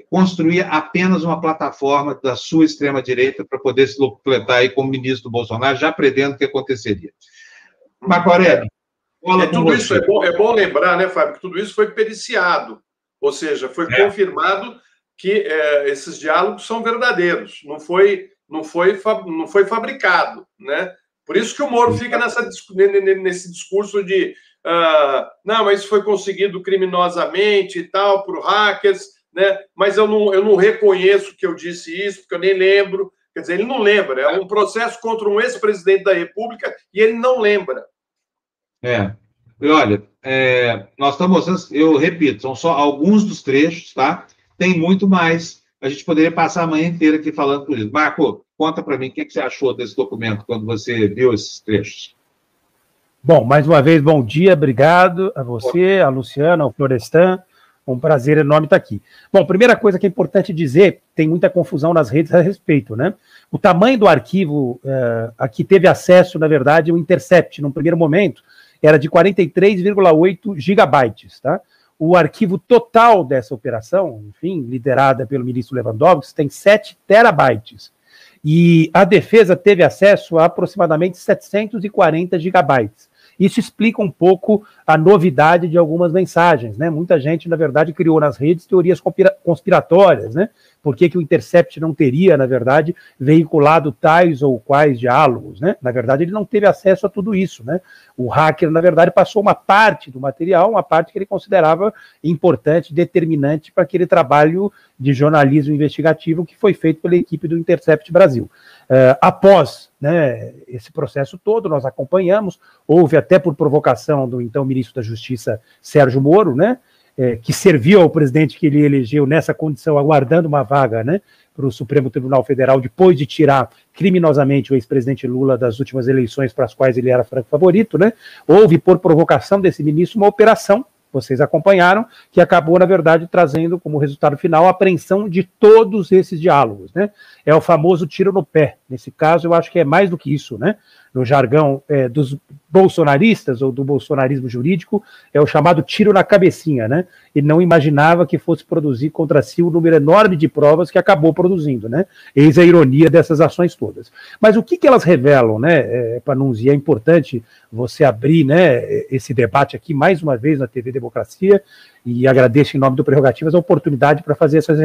construía apenas uma plataforma da sua extrema-direita para poder se completar aí como ministro do Bolsonaro, já prevendo o que aconteceria. Marco Aurélio, é, tudo isso é bom, é bom lembrar, né, Fábio, que tudo isso foi periciado, ou seja, foi é. confirmado que é, esses diálogos são verdadeiros, não foi, não foi, não foi fabricado, né? Por isso que o Moro fica nessa, nesse discurso de uh, não, mas isso foi conseguido criminosamente e tal, por hackers, né? mas eu não, eu não reconheço que eu disse isso, porque eu nem lembro. Quer dizer, ele não lembra. É um processo contra um ex-presidente da República e ele não lembra. É. E olha, é, nós estamos mostrando, eu repito, são só alguns dos trechos, tá? Tem muito mais. A gente poderia passar a manhã inteira aqui falando por isso. Marco, conta para mim o que, que você achou desse documento quando você viu esses trechos. Bom, mais uma vez, bom dia, obrigado a você, a Luciana, ao Florestan. Um prazer enorme estar aqui. Bom, primeira coisa que é importante dizer, tem muita confusão nas redes a respeito, né? O tamanho do arquivo uh, a que teve acesso, na verdade, o Intercept, num primeiro momento, era de 43,8 gigabytes, tá? O arquivo total dessa operação, enfim, liderada pelo ministro Lewandowski, tem 7 terabytes. E a defesa teve acesso a aproximadamente 740 gigabytes. Isso explica um pouco a novidade de algumas mensagens, né? Muita gente, na verdade, criou nas redes teorias conspiratórias, né? Por que, que o Intercept não teria, na verdade, veiculado tais ou quais diálogos, né? Na verdade, ele não teve acesso a tudo isso, né? O hacker, na verdade, passou uma parte do material, uma parte que ele considerava importante, determinante para aquele trabalho de jornalismo investigativo que foi feito pela equipe do Intercept Brasil. Uh, após né, esse processo todo, nós acompanhamos, houve até por provocação do então ministro da Justiça, Sérgio Moro, né? é, que serviu ao presidente que ele elegeu nessa condição, aguardando uma vaga né, para o Supremo Tribunal Federal, depois de tirar criminosamente o ex-presidente Lula das últimas eleições para as quais ele era franco favorito, né, houve, por provocação desse ministro, uma operação vocês acompanharam, que acabou, na verdade, trazendo como resultado final a apreensão de todos esses diálogos. Né? É o famoso tiro no pé. Nesse caso, eu acho que é mais do que isso. Né? No jargão é, dos bolsonaristas ou do bolsonarismo jurídico, é o chamado tiro na cabecinha, né? E não imaginava que fosse produzir contra si um número enorme de provas que acabou produzindo, né? Eis a ironia dessas ações todas. Mas o que, que elas revelam, né, é, Panunzi? É importante você abrir né, esse debate aqui mais uma vez na TV Democracia e agradeço em nome do Prerrogativas a oportunidade para fazer essas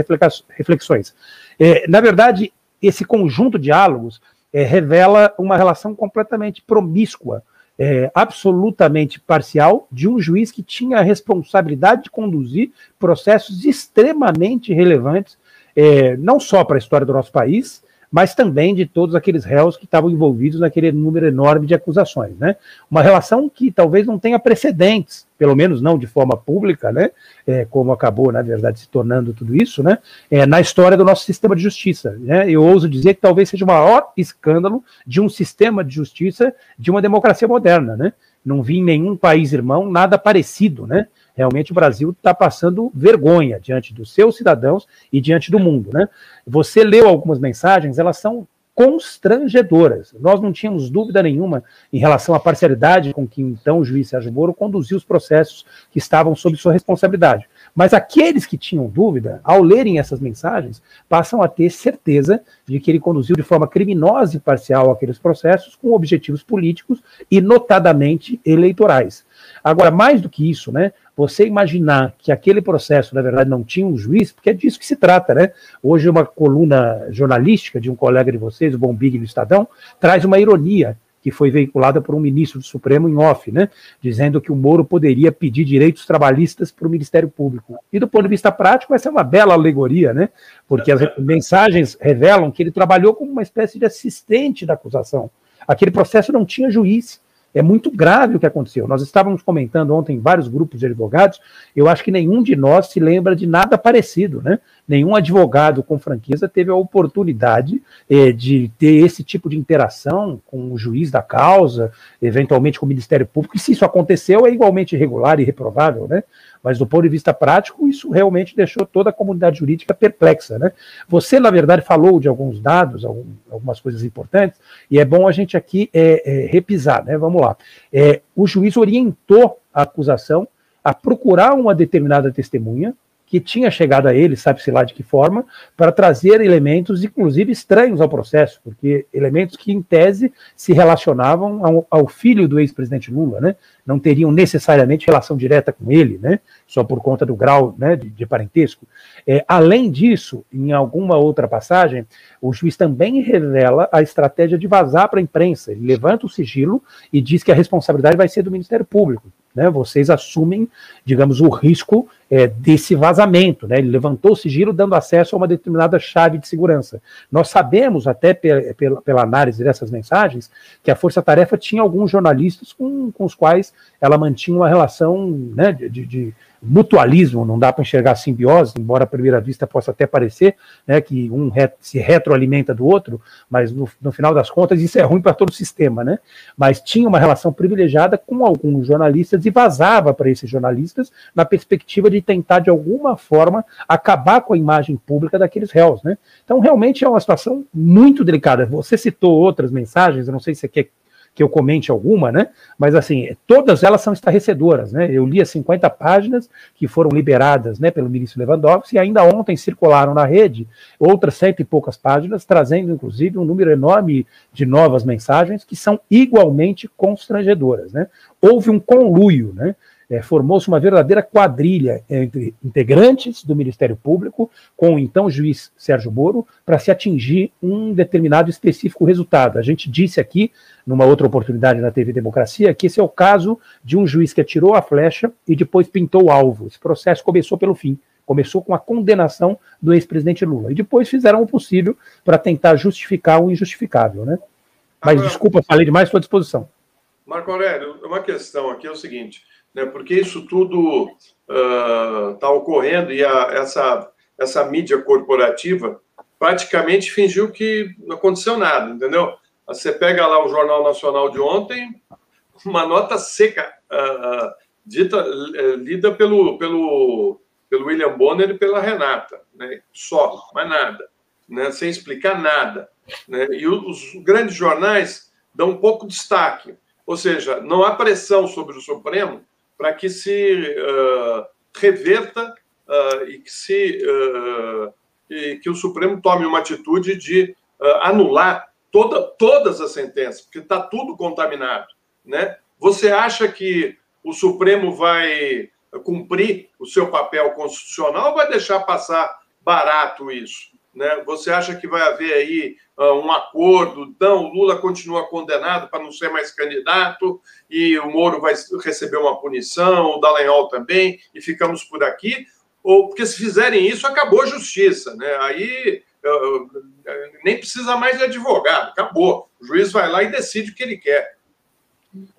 reflexões. É, na verdade, esse conjunto de diálogos é, revela uma relação completamente promíscua, é, absolutamente parcial, de um juiz que tinha a responsabilidade de conduzir processos extremamente relevantes, é, não só para a história do nosso país, mas também de todos aqueles réus que estavam envolvidos naquele número enorme de acusações. Né? Uma relação que talvez não tenha precedentes, pelo menos não de forma pública, né? É, como acabou, na verdade, se tornando tudo isso, né? É, na história do nosso sistema de justiça. Né? Eu ouso dizer que talvez seja o maior escândalo de um sistema de justiça de uma democracia moderna. Né? Não vi em nenhum país irmão nada parecido. Né? Realmente o Brasil está passando vergonha diante dos seus cidadãos e diante do mundo. Né? Você leu algumas mensagens, elas são constrangedoras. Nós não tínhamos dúvida nenhuma em relação à parcialidade com que então o juiz Sérgio Moro conduziu os processos que estavam sob sua responsabilidade. Mas aqueles que tinham dúvida, ao lerem essas mensagens, passam a ter certeza de que ele conduziu de forma criminosa e parcial aqueles processos com objetivos políticos e notadamente eleitorais. Agora, mais do que isso, né, você imaginar que aquele processo, na verdade, não tinha um juiz, porque é disso que se trata, né? Hoje, uma coluna jornalística de um colega de vocês, o Bombig do Estadão, traz uma ironia que foi veiculada por um ministro do Supremo em off, né? Dizendo que o Moro poderia pedir direitos trabalhistas para o Ministério Público. E do ponto de vista prático, essa é uma bela alegoria, né? Porque as mensagens revelam que ele trabalhou como uma espécie de assistente da acusação. Aquele processo não tinha juiz. É muito grave o que aconteceu. Nós estávamos comentando ontem em vários grupos de advogados, eu acho que nenhum de nós se lembra de nada parecido, né? Nenhum advogado com franqueza teve a oportunidade eh, de ter esse tipo de interação com o juiz da causa, eventualmente com o Ministério Público, e se isso aconteceu, é igualmente irregular e reprovável, né? Mas do ponto de vista prático, isso realmente deixou toda a comunidade jurídica perplexa. Né? Você, na verdade, falou de alguns dados, algumas coisas importantes, e é bom a gente aqui é, é, repisar. Né? Vamos lá. É, o juiz orientou a acusação a procurar uma determinada testemunha, que tinha chegado a ele, sabe-se lá de que forma, para trazer elementos, inclusive estranhos ao processo, porque elementos que, em tese, se relacionavam ao, ao filho do ex-presidente Lula, né? não teriam necessariamente relação direta com ele, né? só por conta do grau né, de, de parentesco. É, além disso, em alguma outra passagem, o juiz também revela a estratégia de vazar para a imprensa. Ele levanta o sigilo e diz que a responsabilidade vai ser do Ministério Público né, vocês assumem, digamos, o risco é, desse vazamento. Né? Ele levantou o sigilo dando acesso a uma determinada chave de segurança. Nós sabemos, até pela, pela análise dessas mensagens, que a Força Tarefa tinha alguns jornalistas com, com os quais ela mantinha uma relação né, de, de mutualismo, não dá para enxergar simbiose, embora à primeira vista possa até parecer né, que um se retroalimenta do outro, mas no, no final das contas isso é ruim para todo o sistema. Né? Mas tinha uma relação privilegiada com alguns jornalistas e vazava para esses jornalistas na perspectiva de tentar, de alguma forma, acabar com a imagem pública daqueles réus. Né? Então, realmente é uma situação muito delicada. Você citou outras mensagens, eu não sei se você quer que eu comente alguma, né? Mas assim, todas elas são estarrecedoras, né? Eu li as 50 páginas que foram liberadas, né, pelo ministro Lewandowski e ainda ontem circularam na rede outras cento e poucas páginas, trazendo inclusive um número enorme de novas mensagens que são igualmente constrangedoras, né? Houve um conluio, né? É, formou-se uma verdadeira quadrilha entre integrantes do Ministério Público com o então juiz Sérgio Moro para se atingir um determinado específico resultado. A gente disse aqui, numa outra oportunidade na TV Democracia, que esse é o caso de um juiz que atirou a flecha e depois pintou o alvo. Esse processo começou pelo fim. Começou com a condenação do ex-presidente Lula. E depois fizeram o possível para tentar justificar o injustificável. Né? Mas Agora, desculpa, falei demais, estou à disposição. Marco Aurélio, uma questão aqui é o seguinte: né, porque isso tudo está uh, ocorrendo e a, essa, essa mídia corporativa praticamente fingiu que não aconteceu nada, entendeu? Você pega lá o Jornal Nacional de ontem, uma nota seca, uh, dita, uh, lida pelo, pelo, pelo William Bonner e pela Renata, né? só, mais nada, né? sem explicar nada. Né? E os grandes jornais dão um pouco de destaque, ou seja, não há pressão sobre o Supremo para que se uh, reverta uh, e que se uh, e que o Supremo tome uma atitude de anular toda, todas as sentenças, porque está tudo contaminado, né? Você acha que o Supremo vai cumprir o seu papel constitucional ou vai deixar passar barato isso? Né? Você acha que vai haver aí um acordo? Não, o Lula continua condenado para não ser mais candidato e o Moro vai receber uma punição, o Dallagnol também, e ficamos por aqui? Ou porque se fizerem isso, acabou a justiça, né? Aí uh, uh, nem precisa mais de advogado, acabou. O juiz vai lá e decide o que ele quer.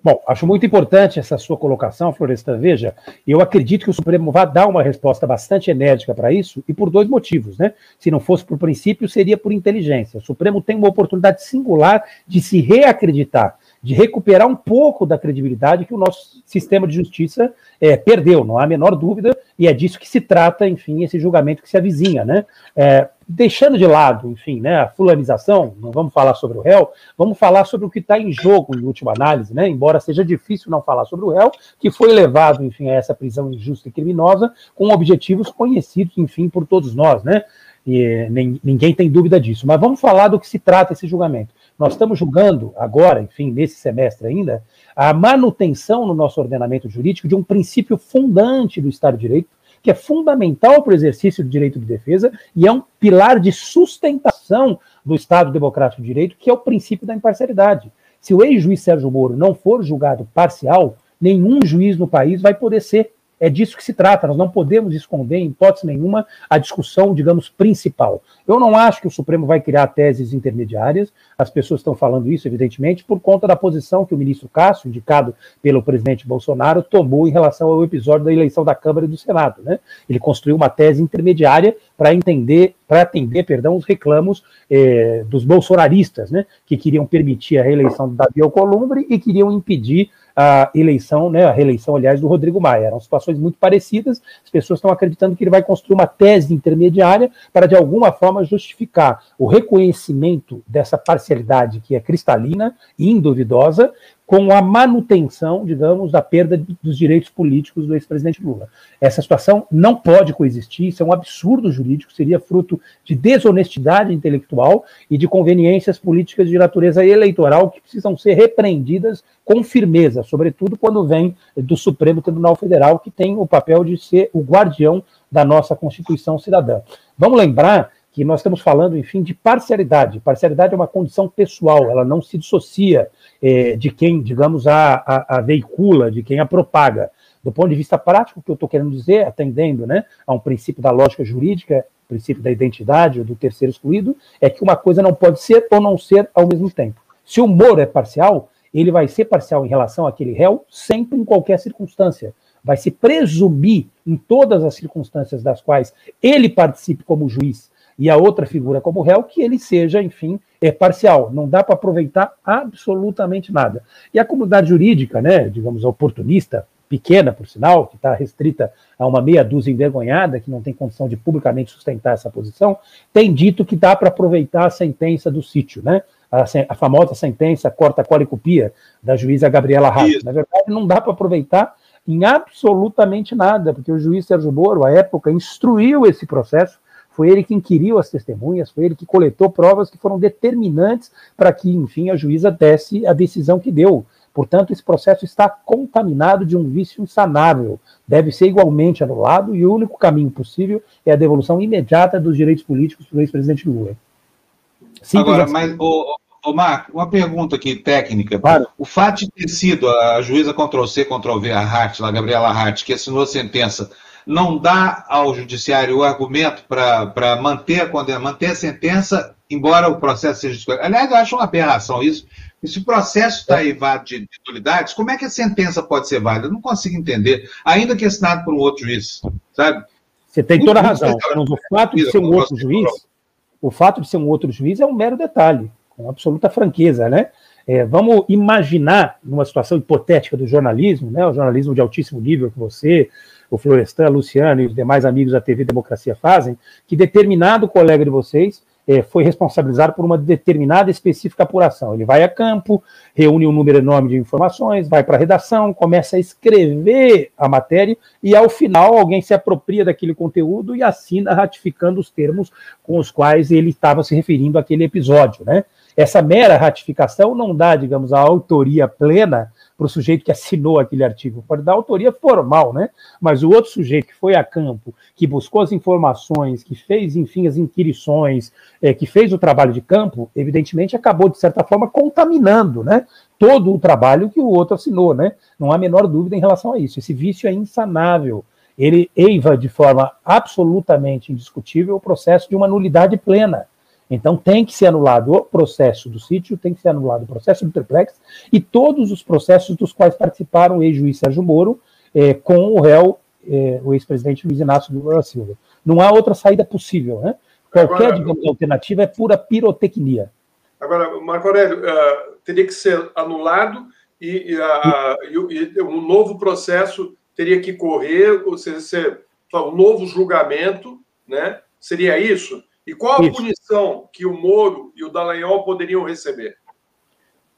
Bom, acho muito importante essa sua colocação, Florestan. Veja, eu acredito que o Supremo vai dar uma resposta bastante enérgica para isso, e por dois motivos, né? Se não fosse por princípio, seria por inteligência. O Supremo tem uma oportunidade singular de se reacreditar, de recuperar um pouco da credibilidade que o nosso sistema de justiça é, perdeu, não há a menor dúvida, e é disso que se trata, enfim, esse julgamento que se avizinha, né? É, deixando de lado, enfim, né, a fulanização, não vamos falar sobre o réu, vamos falar sobre o que está em jogo em última análise, né? Embora seja difícil não falar sobre o réu, que foi levado, enfim, a essa prisão injusta e criminosa com objetivos conhecidos, enfim, por todos nós, né? E nem, ninguém tem dúvida disso. Mas vamos falar do que se trata esse julgamento. Nós estamos julgando agora, enfim, nesse semestre ainda, a manutenção no nosso ordenamento jurídico de um princípio fundante do Estado de Direito, que é fundamental para o exercício do direito de defesa e é um pilar de sustentação do Estado Democrático de Direito, que é o princípio da imparcialidade. Se o ex-juiz Sérgio Moro não for julgado parcial, nenhum juiz no país vai poder ser. É disso que se trata, nós não podemos esconder, em hipótese nenhuma, a discussão, digamos, principal. Eu não acho que o Supremo vai criar teses intermediárias, as pessoas estão falando isso, evidentemente, por conta da posição que o ministro Cássio, indicado pelo presidente Bolsonaro, tomou em relação ao episódio da eleição da Câmara e do Senado. Né? Ele construiu uma tese intermediária para entender, para atender, perdão, os reclamos eh, dos bolsonaristas, né, que queriam permitir a reeleição do Davi Alcolumbre e queriam impedir a eleição, né, a reeleição, aliás, do Rodrigo Maia. Eram situações muito parecidas, as pessoas estão acreditando que ele vai construir uma tese intermediária para, de alguma forma, justificar o reconhecimento dessa parcialidade que é cristalina e induvidosa, com a manutenção, digamos, da perda dos direitos políticos do ex-presidente Lula. Essa situação não pode coexistir, isso é um absurdo jurídico, seria fruto de desonestidade intelectual e de conveniências políticas de natureza eleitoral que precisam ser repreendidas com firmeza, sobretudo quando vem do Supremo Tribunal Federal, que tem o papel de ser o guardião da nossa Constituição cidadã. Vamos lembrar que nós estamos falando, enfim, de parcialidade. Parcialidade é uma condição pessoal, ela não se dissocia é, de quem, digamos, a, a, a, veicula, de quem a propaga. Do ponto de vista prático, o que eu estou querendo dizer, atendendo né, a um princípio da lógica jurídica, princípio da identidade ou do terceiro excluído, é que uma coisa não pode ser ou não ser ao mesmo tempo. Se o Moro é parcial, ele vai ser parcial em relação àquele réu sempre em qualquer circunstância. Vai se presumir em todas as circunstâncias das quais ele participe como juiz e a outra figura como réu que ele seja, enfim, é parcial. Não dá para aproveitar absolutamente nada. E a comunidade jurídica, né, digamos, oportunista, pequena, por sinal, que está restrita a uma meia dúzia envergonhada, que não tem condição de publicamente sustentar essa posição, tem dito que dá para aproveitar a sentença do sítio, né? A, a, famosa sentença corta cola e copia da juíza Gabriela Rato. Na verdade, não dá para aproveitar em absolutamente nada, porque o juiz Sérgio Moro, à época, instruiu esse processo, foi ele que inquiriu as testemunhas, foi ele que coletou provas que foram determinantes para que, enfim, a juíza desse a decisão que deu. Portanto, esse processo está contaminado de um vício insanável. Deve ser igualmente anulado e o único caminho possível é a devolução imediata dos direitos políticos do ex-presidente Lula. Simples Agora, assim. mas, ô, ô, Marco, uma pergunta aqui técnica. Claro. O fato de ter sido a juíza Ctrl-C, Ctrl-V, a Hart, a Gabriela Hart, que assinou a sentença, não dá ao judiciário o argumento para manter a condena, manter a sentença, embora o processo seja escolhido. Aliás, eu acho uma aberração isso. E se o processo está evado de, de nulidades, como é que a sentença pode ser válida? Eu não consigo entender, ainda que assinado por um outro juiz, sabe? Você tem toda a razão. Mas o fato de ser um outro juiz, o fato de ser um outro juiz é um mero detalhe, com absoluta franqueza, né? É, vamos imaginar, numa situação hipotética do jornalismo, né, o jornalismo de altíssimo nível que você, o Florestan, a Luciano e os demais amigos da TV Democracia fazem, que determinado colega de vocês é, foi responsabilizado por uma determinada específica apuração. Ele vai a campo, reúne um número enorme de informações, vai para a redação, começa a escrever a matéria e, ao final, alguém se apropria daquele conteúdo e assina ratificando os termos com os quais ele estava se referindo àquele episódio. Né? Essa mera ratificação não dá, digamos, a autoria plena para o sujeito que assinou aquele artigo. Pode dar autoria formal, né? Mas o outro sujeito que foi a campo, que buscou as informações, que fez, enfim, as inquirições, é, que fez o trabalho de campo, evidentemente acabou, de certa forma, contaminando, né? Todo o trabalho que o outro assinou, né? Não há a menor dúvida em relação a isso. Esse vício é insanável ele eiva de forma absolutamente indiscutível o processo de uma nulidade plena. Então tem que ser anulado o processo do sítio, tem que ser anulado o processo do triplex e todos os processos dos quais participaram o ex-juiz Sérgio Moro eh, com o réu, eh, o ex-presidente Luiz Inácio Lula da Silva. Não há outra saída possíu, né? Qualquer, agora, digamos, alternativa é pura pirotecnia. Agora, Marco Aurélio, uh, teria que ser anulado e, uh, e, e um novo processo teria que correr, ou seja, ser um novo julgamento, né? Seria isso? E qual a isso. punição que o Moro e o Dallagnol poderiam receber?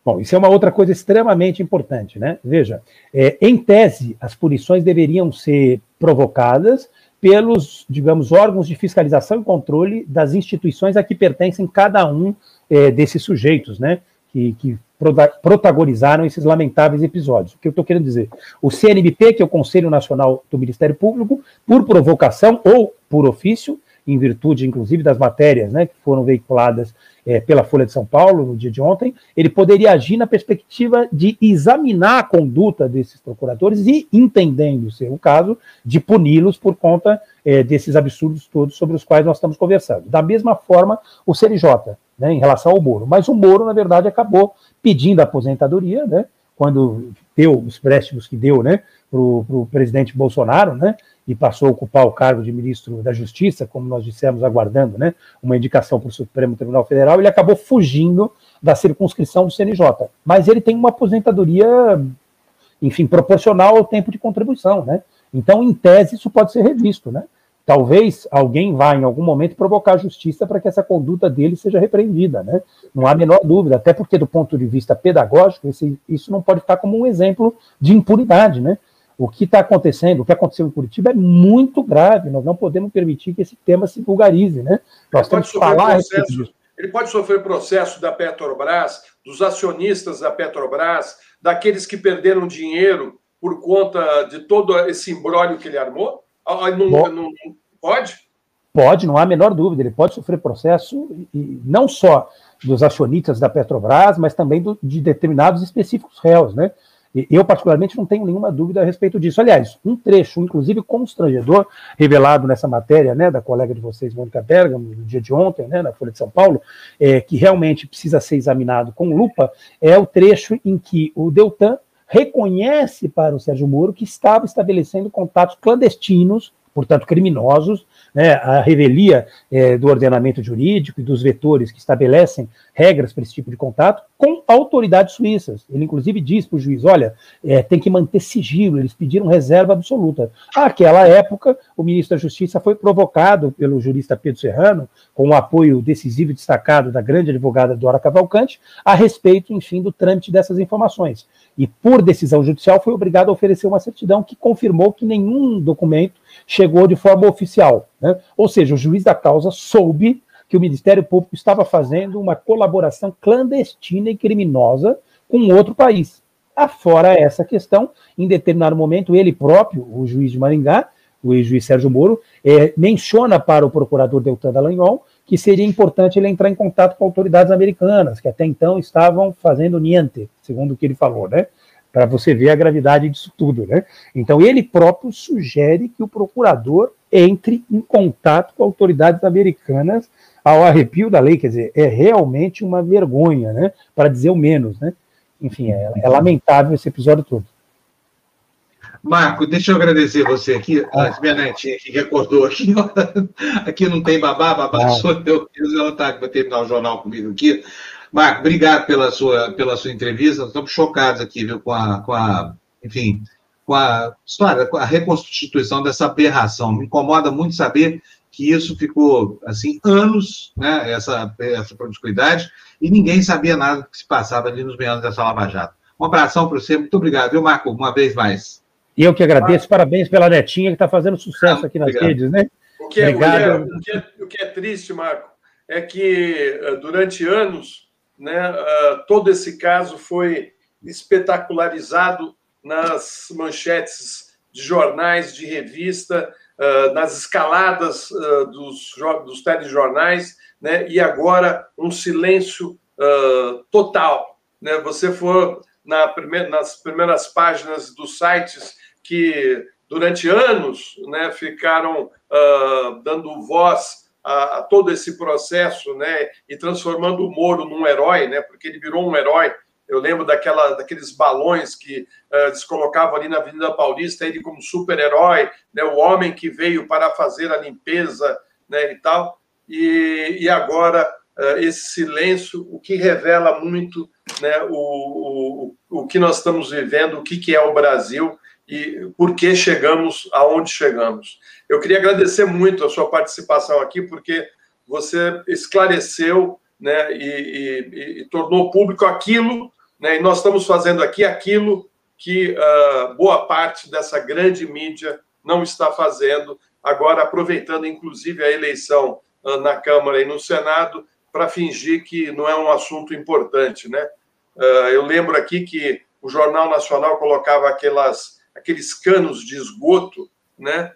Bom, isso é uma outra coisa extremamente importante, né? Veja, é, em tese, as punições deveriam ser provocadas pelos, digamos, órgãos de fiscalização e controle das instituições a que pertencem cada um é, desses sujeitos, né? Que, que protagonizaram esses lamentáveis episódios. O que eu estou querendo dizer? O CNMP, que é o Conselho Nacional do Ministério Público, por provocação ou por ofício, em virtude, inclusive, das matérias né, que foram veiculadas é, pela Folha de São Paulo no dia de ontem, ele poderia agir na perspectiva de examinar a conduta desses procuradores e, entendendo ser o caso, de puni-los por conta é, desses absurdos todos sobre os quais nós estamos conversando. Da mesma forma, o CNJ, né, em relação ao Moro. Mas o Moro, na verdade, acabou pedindo aposentadoria, né, quando deu os préstimos que deu né, para o presidente Bolsonaro, né, e passou a ocupar o cargo de ministro da Justiça, como nós dissemos, aguardando né, uma indicação para o Supremo Tribunal Federal, ele acabou fugindo da circunscrição do CNJ. Mas ele tem uma aposentadoria, enfim, proporcional ao tempo de contribuição. Né? Então, em tese, isso pode ser revisto. Né? Talvez alguém vá, em algum momento, provocar a justiça para que essa conduta dele seja repreendida. Né? Não há a menor dúvida, até porque, do ponto de vista pedagógico, esse, isso não pode estar como um exemplo de impunidade. Né? O que está acontecendo, o que aconteceu em Curitiba é muito grave. Nós não podemos permitir que esse tema se vulgarize, né? Nós temos que falar processo, Ele pode sofrer processo da Petrobras, dos acionistas da Petrobras, daqueles que perderam dinheiro por conta de todo esse imbróglio que ele armou? Ah, ah, não, não, não, pode? Pode, não há a menor dúvida. Ele pode sofrer processo, e não só dos acionistas da Petrobras, mas também do, de determinados específicos réus, né? Eu, particularmente, não tenho nenhuma dúvida a respeito disso. Aliás, um trecho, inclusive constrangedor, revelado nessa matéria né, da colega de vocês, Mônica Bergamo, no dia de ontem, né, na Folha de São Paulo, é, que realmente precisa ser examinado com lupa, é o trecho em que o Deltan reconhece para o Sérgio Moro que estava estabelecendo contatos clandestinos, portanto criminosos, né, a revelia é, do ordenamento jurídico e dos vetores que estabelecem regras para esse tipo de contato com autoridades suíças. Ele, inclusive, diz para o juiz: olha, é, tem que manter sigilo, eles pediram reserva absoluta. Àquela época, o ministro da Justiça foi provocado pelo jurista Pedro Serrano, com o apoio decisivo e destacado da grande advogada Dora Cavalcante, a respeito, enfim, do trâmite dessas informações. E, por decisão judicial, foi obrigado a oferecer uma certidão que confirmou que nenhum documento chegou de forma oficial. Né? Ou seja, o juiz da causa soube que o Ministério Público estava fazendo uma colaboração clandestina e criminosa com outro país. Afora essa questão, em determinado momento, ele próprio, o juiz de Maringá, o ex-juiz Sérgio Moro, é, menciona para o procurador Deltan Dallagnol que seria importante ele entrar em contato com autoridades americanas, que até então estavam fazendo niente, segundo o que ele falou, né? Para você ver a gravidade disso tudo, né? Então ele próprio sugere que o procurador entre em contato com autoridades americanas ao arrepio da lei, quer dizer, é realmente uma vergonha, né? Para dizer o menos, né? Enfim, é, é lamentável esse episódio todo. Marco, deixa eu agradecer você aqui, a minha netinha que acordou aqui. Aqui não tem babá, babá ah. sou eu, ela está vai terminar o jornal comigo aqui. Marco, obrigado pela sua, pela sua entrevista. Estamos chocados aqui, viu, com a, com a, enfim, com a história, com a reconstituição dessa aberração. Me incomoda muito saber que isso ficou assim anos, né, essa, essa promiscuidade, e ninguém sabia nada do que se passava ali nos meandros dessa Lava Jato. Um abração para você, muito obrigado, viu, Marco, uma vez mais. E eu que agradeço, parabéns pela netinha que está fazendo sucesso ah, aqui nas obrigado. redes, né? O que, é, obrigado. o, que é, o que é triste, Marco, é que eh, durante anos, né, uh, todo esse caso foi espetacularizado nas manchetes de jornais, de revista, uh, nas escaladas uh, dos, dos telejornais, né? e agora um silêncio uh, total. Né? Você for na nas primeiras páginas dos sites que durante anos né, ficaram dando voz a, a, todo esse processo, né, e transformando o Moro num herói, né, porque ele virou um herói eu lembro daquela, daqueles balões que uh, eles colocavam ali na Avenida Paulista, ele como super-herói, né, o homem que veio para fazer a limpeza né, e tal. E, e agora, uh, esse silêncio, o que revela muito né, o, o, o que nós estamos vivendo, o que, que é o Brasil e por que chegamos aonde chegamos. Eu queria agradecer muito a sua participação aqui, porque você esclareceu né, e, e, e, tornou público aquilo né? E nós estamos fazendo aqui aquilo que uh, boa parte dessa grande mídia não está fazendo, agora aproveitando inclusive a eleição uh, na Câmara e no Senado para fingir que não é um assunto importante. Né? Uh, eu lembro aqui que o Jornal Nacional colocava aquelas, aqueles canos de esgoto, né?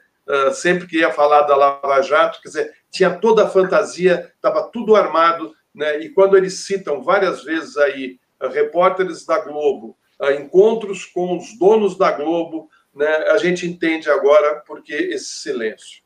sempre que ia falar da Lava Jato, quer dizer, tinha toda a fantasia, estava tudo armado, né? e quando eles citam várias vezes aí repórteres da Globo, encontros com os donos da Globo, né, a gente entende agora por que esse silêncio.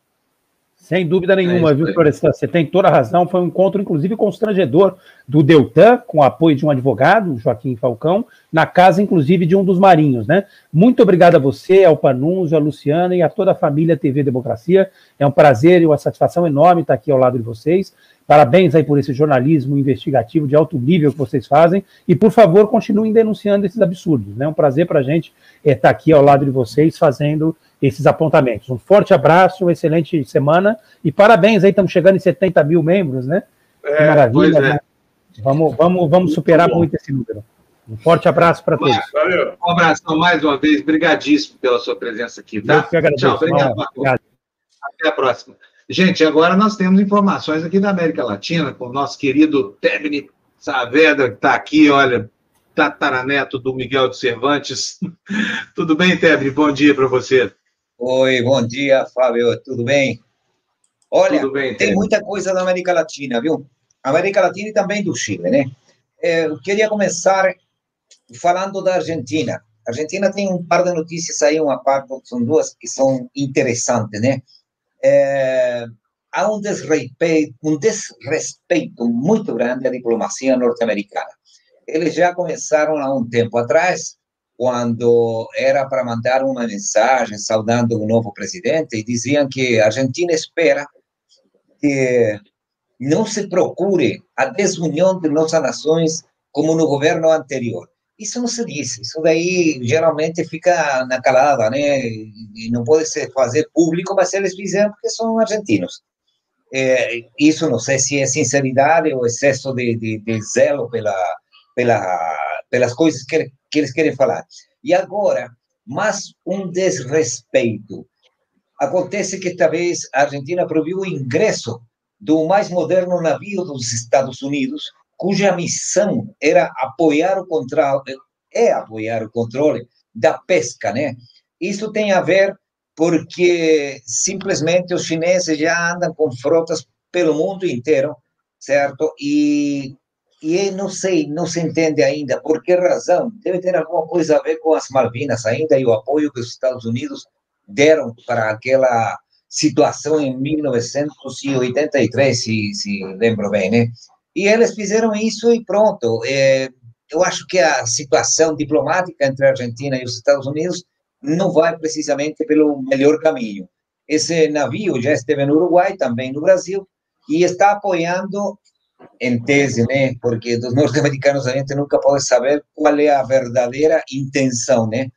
Sem dúvida nenhuma, é viu, Florestan? Você tem toda a razão. Foi um encontro, inclusive, constrangedor do Deltan, com o apoio de um advogado, Joaquim Falcão, na casa, inclusive, de um dos marinhos, né? Muito obrigado a você, ao Panunzio, a Luciana e a toda a família TV Democracia. É um prazer e uma satisfação enorme estar aqui ao lado de vocês. Parabéns aí por esse jornalismo investigativo de alto nível que vocês fazem. E, por favor, continuem denunciando esses absurdos. É né? um prazer para a gente estar é, tá aqui ao lado de vocês fazendo esses apontamentos. Um forte abraço, uma excelente semana e parabéns aí, estamos chegando em 70 mil membros, né? É, Maravilha. É. Né? Vamos, vamos, vamos superar muito, muito esse número. Um forte abraço para todos. Valeu. Um abraço mais uma vez. Obrigadíssimo pela sua presença aqui. Tá? Tchau, obrigado. obrigado. Até a próxima. Gente, agora nós temos informações aqui da América Latina com o nosso querido Tebni Saavedra, que está aqui, olha, tataraneto do Miguel de Cervantes. Tudo bem, Tebni? Bom dia para você. Oi, bom dia, Fábio. Tudo bem? Olha, Tudo bem, tem muita coisa da América Latina, viu? América Latina e também do Chile, né? É, eu queria começar falando da Argentina. A Argentina tem um par de notícias aí, uma parte, são duas que são interessantes, né? É, há um desrespeito, um desrespeito muito grande à diplomacia norte-americana. Eles já começaram há um tempo atrás, quando era para mandar uma mensagem saudando o novo presidente, e diziam que a Argentina espera que não se procure a desunião de nossas nações como no governo anterior. Isso não se diz, isso daí geralmente fica na calada, né? E não pode se fazer público, mas eles fizeram porque são argentinos. É, isso não sei se é sinceridade ou excesso de, de, de zelo pela, pela, pelas coisas que, que eles querem falar. E agora, mais um desrespeito. Acontece que talvez a Argentina proibiu o ingresso do mais moderno navio dos Estados Unidos, cuja missão era apoiar o controle, é apoiar o controle da pesca, né? Isso tem a ver porque simplesmente os chineses já andam com frotas pelo mundo inteiro, certo? E, e não sei, não se entende ainda por que razão. Deve ter alguma coisa a ver com as Malvinas ainda e o apoio que os Estados Unidos deram para aquela situação em 1983, se, se lembro bem, né? E eles fizeram isso e pronto. É, eu acho que a situação diplomática entre a Argentina e os Estados Unidos não vai precisamente pelo melhor caminho. Esse navio já esteve no Uruguai, também no Brasil, e está apoiando, em tese, né? Porque dos norte-americanos a gente nunca pode saber qual é a verdadeira intenção, né?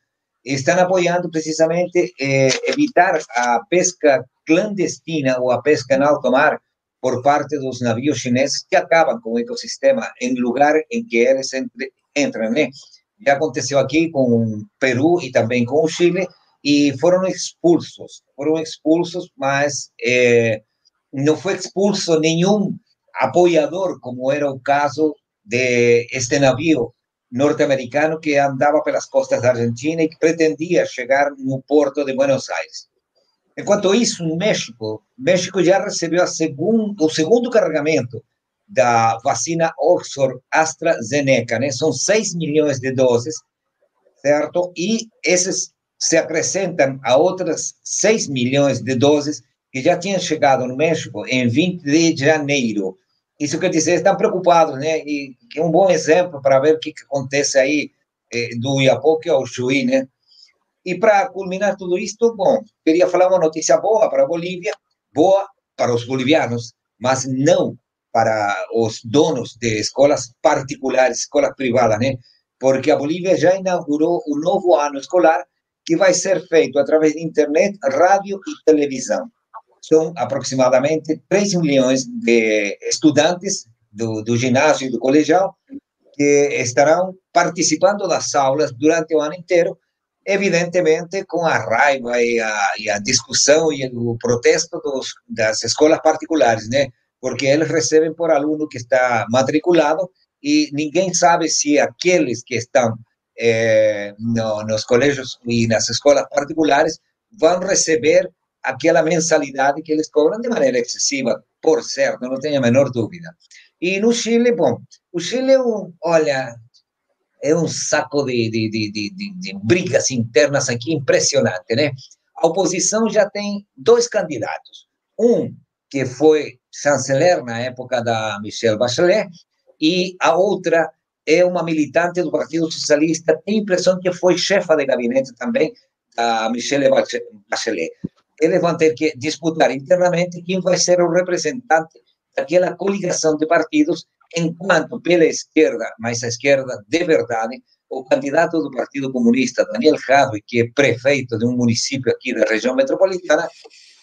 Estão apoiando precisamente eh, evitar a pesca clandestina ou a pesca em alto mar por parte dos navios chineses que acabam com o ecossistema em lugar em que eles entram, né? Já aconteceu aqui com o Peru e Chile e foram expulsos, foram expulsos, mas é, não foi expulso nenhum apoiador, como era o caso de este navio norte-americano que andava pelas costas da Argentina e pretendia chegar no porto de Buenos Aires. Enquanto isso, no México, México já recebeu segundo, o segundo carregamento da vacina Oxford AstraZeneca, né? São 6 milhões de doses, certo? E esses se acrescentam a outras 6 milhões de doses que já tinham chegado no México em 20 de janeiro. Isso quer dizer, estão preocupados, né? E é um bom exemplo para ver o que, que acontece aí eh, do Iapoque ao Chuí, né? E para culminar tudo isto, bom, queria falar uma notícia boa para a Bolívia, boa para os bolivianos, mas não para os donos de escolas particulares, escolas privadas, né? Porque a Bolívia já inaugurou um novo ano escolar que vai ser feito através de internet, rádio e televisão. São aproximadamente 3 milhões de estudantes do, do ginásio e do colegial que estarão participando das aulas durante o ano inteiro evidentemente com a raiva e a, e a discussão e o protesto dos, das escolas particulares, né? Porque eles recebem por aluno que está matriculado e ninguém sabe se aqueles que estão eh, no, nos colégios e nas escolas particulares vão receber aquela mensalidade que eles cobram de maneira excessiva, por certo, não tenho a menor dúvida. E no Chile, bom, o Chile, olha, é um saco de, de, de, de, brigas internas aqui impressionante, né? A oposição já tem dois candidatos. Um que foi chanceler na época da Michelle Bachelet e a outra é uma militante do Partido Socialista, tem a impressão que foi chefa de gabinete também da Michelle Bachelet. Eles vão ter que disputar internamente quem vai ser o representante daquela coligação de partidos enquanto pela esquerda, mas a esquerda de verdade, o candidato do Partido Comunista, Daniel Jadwe, que é prefeito de um município aqui da região metropolitana,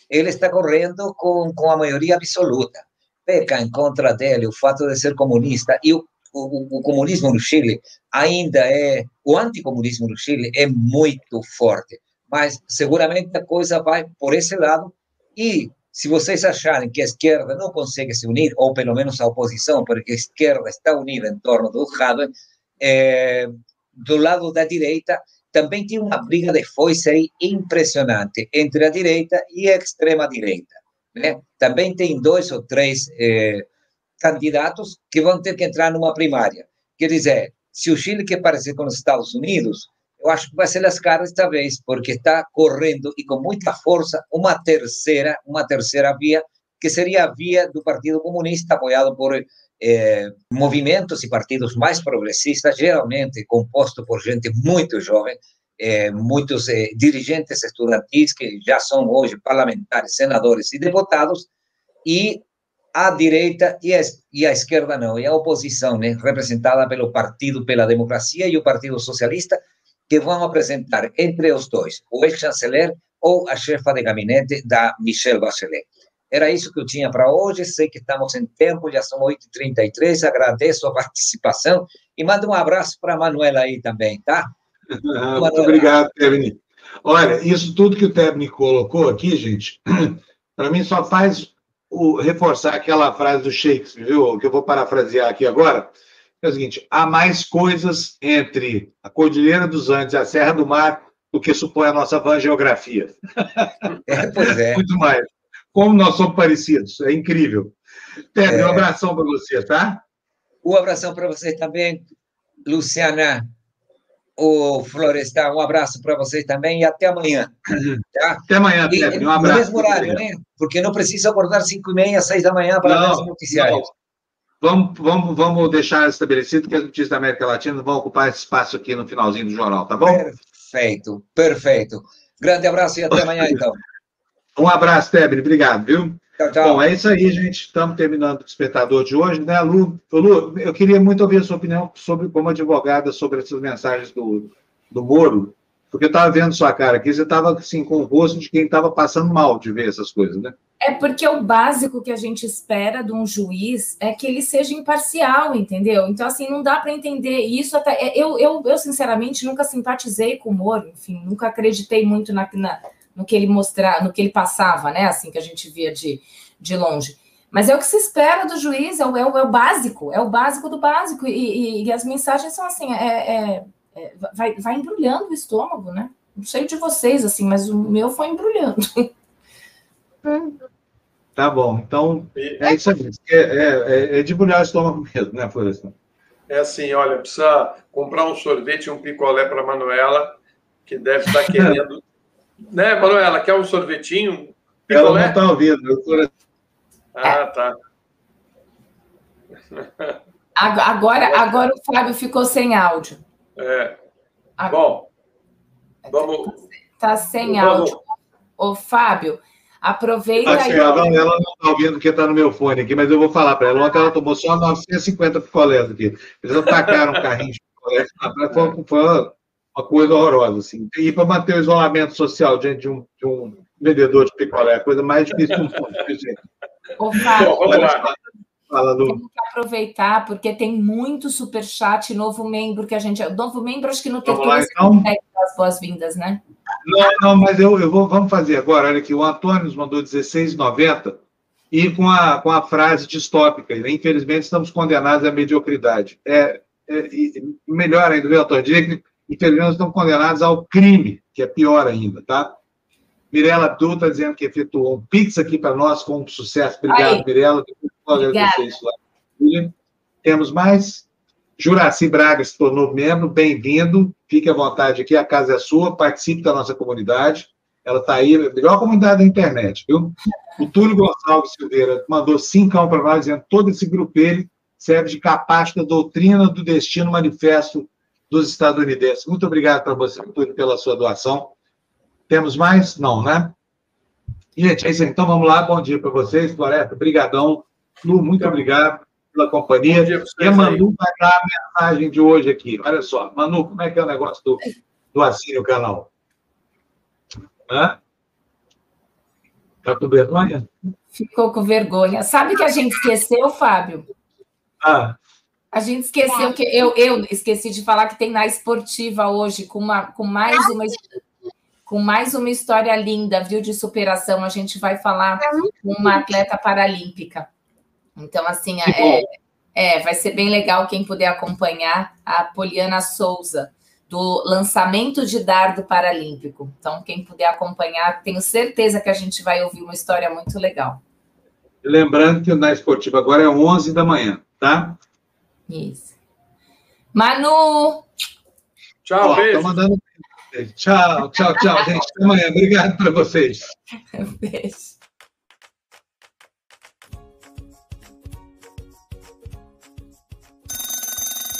ele está correndo com, com a maioria absoluta. Peca em contra dele o fato de ser comunista e o, o, o comunismo no Chile ainda é, o anticomunismo no Chile é muito forte, mas seguramente a coisa vai por esse lado e se vocês acharem que a esquerda não consegue se unir, ou pelo menos a oposição, porque a esquerda está unida em torno do Haddad, é, do lado da direita também tem uma briga de foice aí impressionante entre a direita e a extrema-direita. Né? Também tem dois ou três é, candidatos que vão ter que entrar numa primária. Quer dizer, se o Chile quer parecer com os Estados Unidos, eu acho que vai ser lascar esta vez, porque está correndo e com muita força uma terceira, uma terceira via, que seria a via do Partido Comunista, apoiado por eh, movimentos e partidos mais progressistas, geralmente composto por gente muito jovem, eh, muitos eh, dirigentes estudantis que já são hoje parlamentares, senadores e deputados, e a direita e a, e a esquerda não, e a oposição, né, representada pelo Partido pela Democracia e o Partido Socialista, que vão apresentar entre os dois o ex-chanceler ou a chefa de gabinete da Michelle Bachelet. Era isso que eu tinha para hoje. Sei que estamos em tempo, já são 8h33. Agradeço a participação e mando um abraço para a Manuela aí também, tá? Muito obrigado, Tebni. Olha, isso tudo que o Tebni colocou aqui, gente, para mim só faz o, reforçar aquela frase do Shakespeare, viu? Que eu vou parafrasear aqui agora é o seguinte: há mais coisas entre a Cordilheira dos Andes e a Serra do Mar do que supõe a nossa van geografia. É, pois é. Muito mais. Como nós somos parecidos, é incrível. Teve é. um abração para você, tá? Um abração para você também, Luciana. O Florestal, um abraço para vocês também e até amanhã. Tá? Até amanhã, Teve. Um abraço. No mesmo horário, né? Porque não precisa acordar 5 e meia, 6 da manhã para ver os noticiários. Não. Vamos, vamos, vamos deixar estabelecido que as notícias da América Latina vão ocupar esse espaço aqui no finalzinho do jornal, tá bom? Perfeito, perfeito. Grande abraço e até amanhã, então. Um abraço, Tebre, obrigado, viu? Tchau, tchau. Bom, é isso aí, gente. Estamos terminando o despertador de hoje, né, Lu? Lu, eu queria muito ouvir a sua opinião sobre, como advogada, sobre essas mensagens do, do Moro, porque eu estava vendo sua cara aqui, você estava assim, com o rosto de quem estava passando mal de ver essas coisas, né? É porque o básico que a gente espera de um juiz é que ele seja imparcial, entendeu? Então, assim, não dá para entender isso. Até é, eu, eu, eu, sinceramente, nunca simpatizei com o Moro, enfim, nunca acreditei muito na, na, no que ele mostrava, no que ele passava, né? Assim que a gente via de, de longe. Mas é o que se espera do juiz, é o, é o, é o básico, é o básico do básico. E, e, e as mensagens são assim, é, é, é, vai, vai embrulhando o estômago, né? Não sei de vocês, assim, mas o meu foi embrulhando. Tá bom, então é isso aí. É, é, é de embrulhar o estômago mesmo, né, Florestan? É assim, olha, precisa comprar um sorvete e um picolé para a Manuela, que deve estar querendo. né, Manuela, quer um sorvetinho? Picolé? Ela não está ouvindo. Eu Ah, tá. Agora, agora o Fábio ficou sem áudio. É. Bom, vamos. Está sem áudio. Ô, Fábio, aproveita aí. Ela, ela não está ouvindo porque está no meu fone aqui, mas eu vou falar para ela. Ontem ela tomou só 950 picolés aqui. Eles atacaram um carrinho de picolé. Foi, foi uma coisa horrorosa. Assim. E para manter o isolamento social diante de um, de um vendedor de picolé, a coisa mais difícil do mundo. Ô, Fábio, vamos lá. Fala, Lu. Temos que aproveitar, porque tem muito superchat novo membro que a gente. Novo membro, acho que no terceiro você então. as boas-vindas, né? Não, não, mas eu, eu vou, vamos fazer agora. Olha aqui, o Antônio nos mandou 16,90 e com a, com a frase distópica. Infelizmente, estamos condenados à mediocridade. É, é melhor ainda, viu, Antônio? Diria que, infelizmente, estamos condenados ao crime, que é pior ainda, tá? Mirela Abdul está dizendo que efetuou um Pix aqui para nós com um sucesso. Obrigado, Mirela. Temos mais? Juraci Braga se tornou membro, bem-vindo. Fique à vontade aqui, a casa é sua, participe da nossa comunidade. Ela está aí, a melhor comunidade da internet, viu? O Túlio Gonçalves Silveira mandou cinco para nós, dizendo todo esse grupo ele serve de capacho da doutrina do destino manifesto dos estadunidenses. Muito obrigado para você, Túlio, pela sua doação. Temos mais? Não, né? Gente, é isso aí. Então vamos lá. Bom dia para vocês, Floresta. Obrigadão. Lu, muito obrigado pela companhia. E a Manu vai dar a mensagem de hoje aqui. Olha só, Manu, como é que é o negócio do, do assine o canal? Hã? Tá com vergonha? Ficou com vergonha. Sabe que a gente esqueceu, Fábio? Ah. A gente esqueceu que eu, eu esqueci de falar que tem na esportiva hoje com, uma, com mais uma com mais uma história linda, viu, de superação. A gente vai falar com uma atleta paralímpica. Então, assim, é, é, vai ser bem legal quem puder acompanhar a Poliana Souza, do lançamento de dardo paralímpico. Então, quem puder acompanhar, tenho certeza que a gente vai ouvir uma história muito legal. Lembrando que o Na Esportiva agora é 11 da manhã, tá? Isso. Manu! Tchau, Ó, beijo. Tô Tchau, tchau, tchau, gente. Até amanhã. Obrigado para vocês. Beijo.